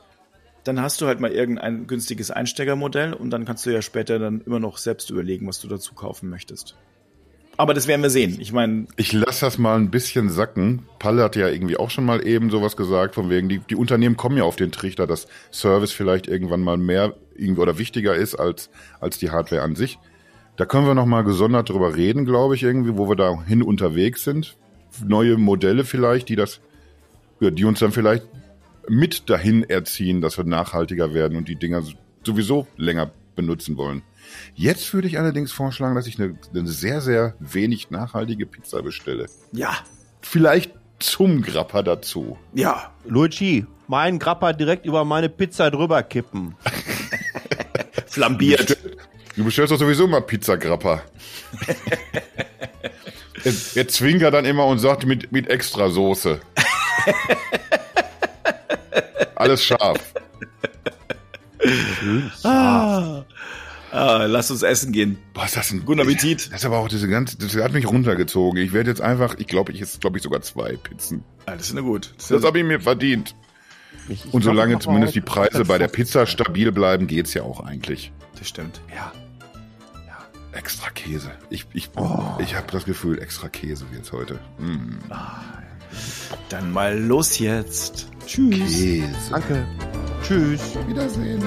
dann hast du halt mal irgendein günstiges Einsteigermodell und dann kannst du ja später dann immer noch selbst überlegen, was du dazu kaufen möchtest. Aber das werden wir sehen. Ich meine. Ich lasse das mal ein bisschen sacken. Palle hat ja irgendwie auch schon mal eben sowas gesagt, von wegen, die, die Unternehmen kommen ja auf den Trichter, dass Service vielleicht irgendwann mal mehr irgendwie oder wichtiger ist als, als die Hardware an sich. Da können wir noch mal gesondert drüber reden, glaube ich, irgendwie, wo wir dahin unterwegs sind. Neue Modelle vielleicht, die das, die uns dann vielleicht mit dahin erziehen, dass wir nachhaltiger werden und die Dinger sowieso länger benutzen wollen. Jetzt würde ich allerdings vorschlagen, dass ich eine, eine sehr, sehr wenig nachhaltige Pizza bestelle. Ja. Vielleicht zum Grappa dazu. Ja. Luigi, meinen Grappa direkt über meine Pizza drüber kippen. Flambiert. Du bestellst doch sowieso mal Pizza Grappa. er, er zwinkert dann immer und sagt mit, mit extra Soße. Alles scharf. ah. Ah, lass uns essen gehen. Boah, ist das ein guter Appetit. Das ist aber auch diese ganze, das hat mich runtergezogen. Ich werde jetzt einfach, ich glaube, ich esse, glaube ich, sogar zwei Pizzen. Ah, das ist eine gut. Das, das habe ich mir verdient. Ich, ich Und solange zumindest die Preise bei der Pizza stabil bleiben, geht's ja auch eigentlich. Das stimmt. Ja. ja. Extra Käse. Ich, ich, oh. ich habe das Gefühl, extra Käse wird's heute. Mm. Ah, dann mal los jetzt. Tschüss. Käse. Danke. Tschüss. Wiedersehen.